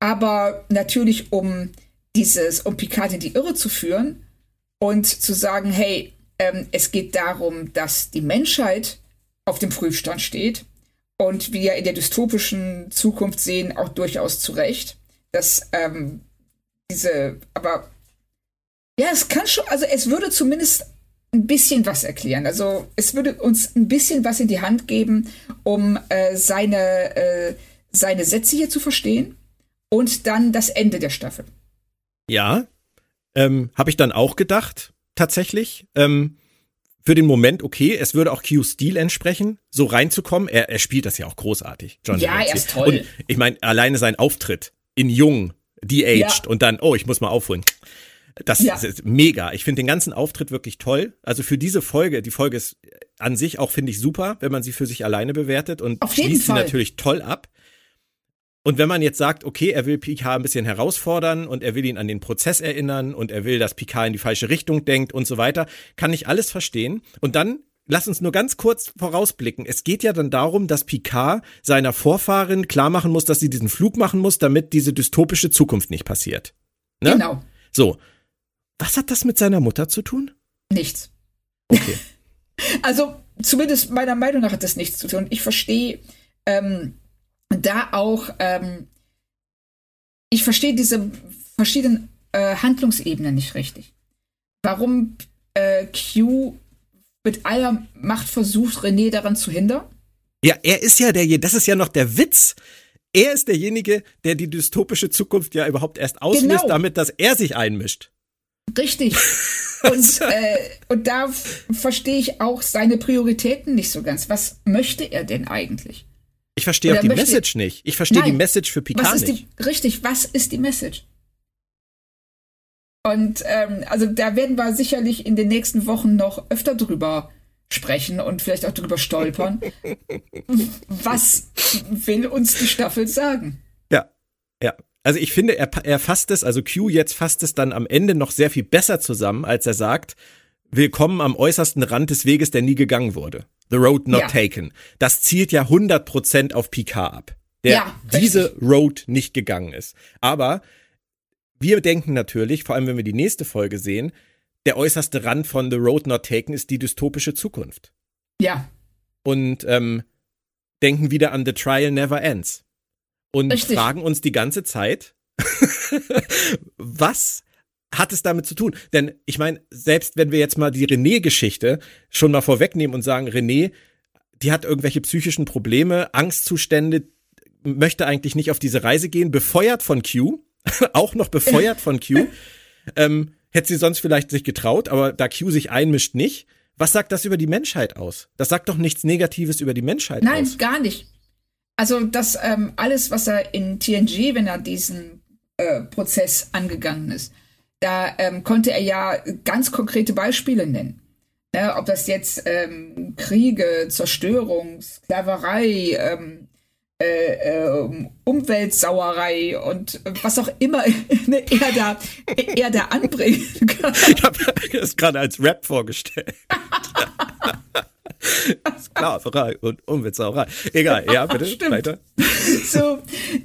Aber natürlich, um dieses, um Picard in die Irre zu führen und zu sagen, hey, ähm, es geht darum, dass die Menschheit auf dem Prüfstand steht und wir in der dystopischen Zukunft sehen, auch durchaus zu Recht, dass ähm, diese, aber ja, es kann schon, also es würde zumindest ein bisschen was erklären. Also es würde uns ein bisschen was in die Hand geben, um äh, seine, äh, seine Sätze hier zu verstehen und dann das Ende der Staffel. Ja, ähm, habe ich dann auch gedacht, tatsächlich. Ähm, für den Moment okay, es würde auch Q's Stil entsprechen, so reinzukommen. Er, er spielt das ja auch großartig, John. Ja, er ist toll. Und ich meine, alleine sein Auftritt in Jung, de-aged ja. und dann, oh, ich muss mal aufholen. Das ja. ist mega. Ich finde den ganzen Auftritt wirklich toll. Also für diese Folge, die Folge ist an sich auch, finde ich, super, wenn man sie für sich alleine bewertet und Auf schließt sie natürlich toll ab. Und wenn man jetzt sagt, okay, er will Picard ein bisschen herausfordern und er will ihn an den Prozess erinnern und er will, dass Picard in die falsche Richtung denkt und so weiter, kann ich alles verstehen. Und dann lass uns nur ganz kurz vorausblicken. Es geht ja dann darum, dass Picard seiner Vorfahrin klar machen muss, dass sie diesen Flug machen muss, damit diese dystopische Zukunft nicht passiert. Ne? Genau. So. Was hat das mit seiner Mutter zu tun? Nichts. Okay. also, zumindest meiner Meinung nach hat das nichts zu tun. Ich verstehe ähm, da auch, ähm, ich verstehe diese verschiedenen äh, Handlungsebenen nicht richtig. Warum äh, Q mit aller Macht versucht, René daran zu hindern? Ja, er ist ja der, das ist ja noch der Witz. Er ist derjenige, der die dystopische Zukunft ja überhaupt erst auslöst, genau. damit, dass er sich einmischt. Richtig. Und, äh, und da verstehe ich auch seine Prioritäten nicht so ganz. Was möchte er denn eigentlich? Ich verstehe auch die Message nicht. Ich verstehe die Message für Picard was nicht. Die, richtig, was ist die Message? Und ähm, also da werden wir sicherlich in den nächsten Wochen noch öfter drüber sprechen und vielleicht auch drüber stolpern. was will uns die Staffel sagen? Ja, ja. Also ich finde, er, er fasst es, also Q jetzt fasst es dann am Ende noch sehr viel besser zusammen, als er sagt, willkommen am äußersten Rand des Weges, der nie gegangen wurde. The Road Not ja. Taken. Das zielt ja 100% auf Picard ab, der ja, diese Road nicht gegangen ist. Aber wir denken natürlich, vor allem wenn wir die nächste Folge sehen, der äußerste Rand von The Road Not Taken ist die dystopische Zukunft. Ja. Und ähm, denken wieder an The Trial Never Ends. Und Richtig. fragen uns die ganze Zeit, was hat es damit zu tun? Denn ich meine, selbst wenn wir jetzt mal die René-Geschichte schon mal vorwegnehmen und sagen, René, die hat irgendwelche psychischen Probleme, Angstzustände, möchte eigentlich nicht auf diese Reise gehen, befeuert von Q, auch noch befeuert von Q. Ähm, hätte sie sonst vielleicht sich getraut, aber da Q sich einmischt nicht. Was sagt das über die Menschheit aus? Das sagt doch nichts Negatives über die Menschheit Nein, aus. Nein, gar nicht. Also das ähm, alles, was er in TNG, wenn er diesen äh, Prozess angegangen ist, da ähm, konnte er ja ganz konkrete Beispiele nennen. Ne, ob das jetzt ähm, Kriege, Zerstörung, Sklaverei, ähm, äh, äh, Umweltsauerei und was auch immer ne, er, da, er da anbringen kann. Ich habe das gerade als Rap vorgestellt. Sklaverei und Umweltsauerei. Egal, ja, bitte, Stimmt. weiter. So,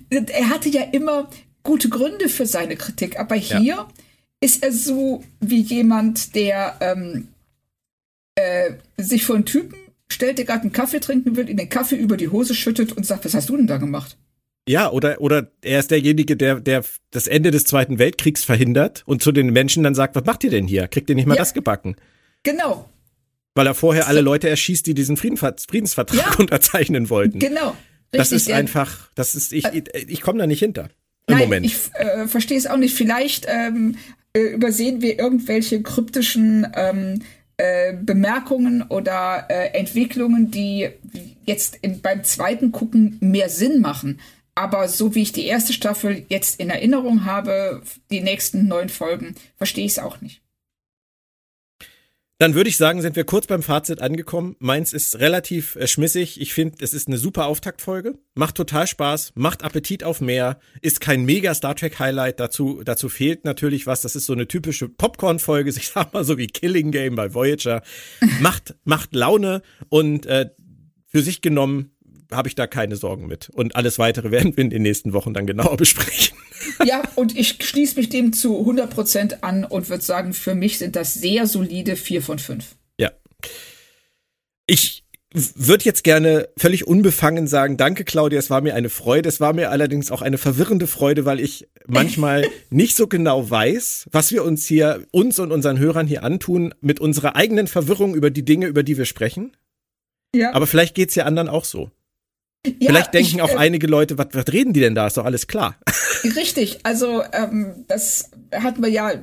er hatte ja immer gute Gründe für seine Kritik, aber hier ja. Ist er so wie jemand, der ähm, äh, sich von Typen stellt, der gerade einen Kaffee trinken will, in den Kaffee über die Hose schüttet und sagt, was hast du denn da gemacht? Ja, oder, oder er ist derjenige, der, der das Ende des Zweiten Weltkriegs verhindert und zu den Menschen dann sagt, was macht ihr denn hier? Kriegt ihr nicht mal ja, das gebacken? Genau. Weil er vorher alle Leute erschießt, die diesen Friedensvertrag ja, unterzeichnen wollten. Genau. Richtig, das ist einfach, das ist, ich, ich, ich komme da nicht hinter. Im Nein, Moment. Ich äh, verstehe es auch nicht. Vielleicht ähm, äh, übersehen wir irgendwelche kryptischen ähm, äh, Bemerkungen oder äh, Entwicklungen, die jetzt in, beim zweiten Gucken mehr Sinn machen. Aber so wie ich die erste Staffel jetzt in Erinnerung habe, die nächsten neun Folgen, verstehe ich es auch nicht. Dann würde ich sagen, sind wir kurz beim Fazit angekommen. Meins ist relativ äh, schmissig. Ich finde, es ist eine super Auftaktfolge. Macht total Spaß, macht Appetit auf mehr, ist kein mega Star Trek Highlight. Dazu, dazu fehlt natürlich was. Das ist so eine typische Popcorn-Folge, ich sag mal so wie Killing Game bei Voyager. macht, macht Laune und äh, für sich genommen habe ich da keine Sorgen mit. Und alles weitere werden wir in den nächsten Wochen dann genauer besprechen. Ja, und ich schließe mich dem zu 100% an und würde sagen, für mich sind das sehr solide 4 von 5. Ja. Ich würde jetzt gerne völlig unbefangen sagen, danke Claudia, es war mir eine Freude. Es war mir allerdings auch eine verwirrende Freude, weil ich manchmal nicht so genau weiß, was wir uns hier, uns und unseren Hörern hier antun, mit unserer eigenen Verwirrung über die Dinge, über die wir sprechen. Ja. Aber vielleicht geht's ja anderen auch so. Ja, Vielleicht denken ich, auch äh, einige Leute, was, was reden die denn da? Ist doch alles klar. Richtig, also ähm, das hatten wir ja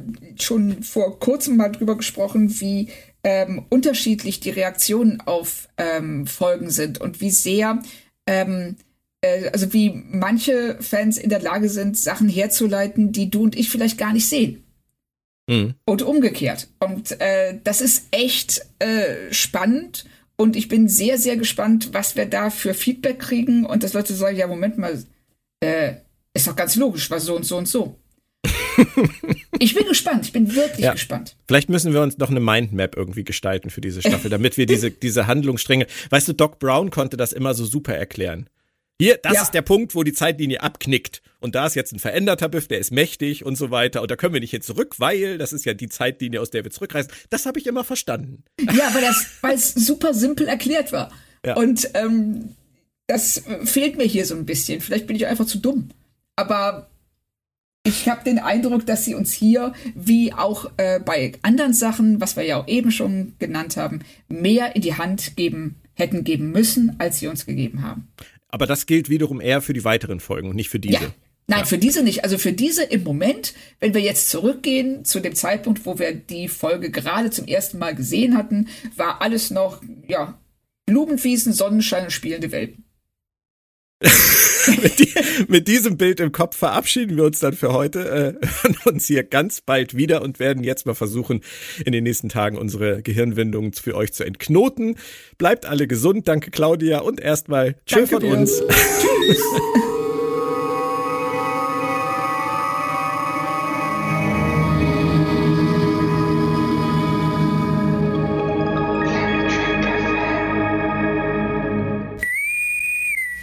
schon vor kurzem mal drüber gesprochen, wie ähm, unterschiedlich die Reaktionen auf ähm, Folgen sind und wie sehr, ähm, äh, also wie manche Fans in der Lage sind, Sachen herzuleiten, die du und ich vielleicht gar nicht sehen. Mhm. Und umgekehrt. Und äh, das ist echt äh, spannend und ich bin sehr, sehr gespannt, was wir da für Feedback kriegen und dass Leute sagen, ja, Moment mal, äh, ist doch ganz logisch, war so und so und so. ich bin gespannt, ich bin wirklich ja. gespannt. Vielleicht müssen wir uns noch eine Mindmap irgendwie gestalten für diese Staffel, damit wir diese, diese Handlungsstränge. Weißt du, Doc Brown konnte das immer so super erklären. Hier, das ja. ist der Punkt, wo die Zeitlinie abknickt. Und da ist jetzt ein veränderter Biff, der ist mächtig und so weiter. Und da können wir nicht hin zurück, weil das ist ja die Zeitlinie, aus der wir zurückreisen. Das habe ich immer verstanden. Ja, weil das, weil es super simpel erklärt war. Ja. Und ähm, das fehlt mir hier so ein bisschen. Vielleicht bin ich einfach zu dumm. Aber ich habe den Eindruck, dass sie uns hier, wie auch äh, bei anderen Sachen, was wir ja auch eben schon genannt haben, mehr in die Hand geben hätten geben müssen, als sie uns gegeben haben. Aber das gilt wiederum eher für die weiteren Folgen und nicht für diese. Ja. Nein, ja. für diese nicht. Also für diese im Moment, wenn wir jetzt zurückgehen zu dem Zeitpunkt, wo wir die Folge gerade zum ersten Mal gesehen hatten, war alles noch, ja, Blumenwiesen, Sonnenschein und spielende Welpen. mit, die, mit, diesem Bild im Kopf verabschieden wir uns dann für heute, äh, hören uns hier ganz bald wieder und werden jetzt mal versuchen, in den nächsten Tagen unsere Gehirnwindungen für euch zu entknoten. Bleibt alle gesund, danke Claudia und erstmal Tschüss von uns. Tschüss.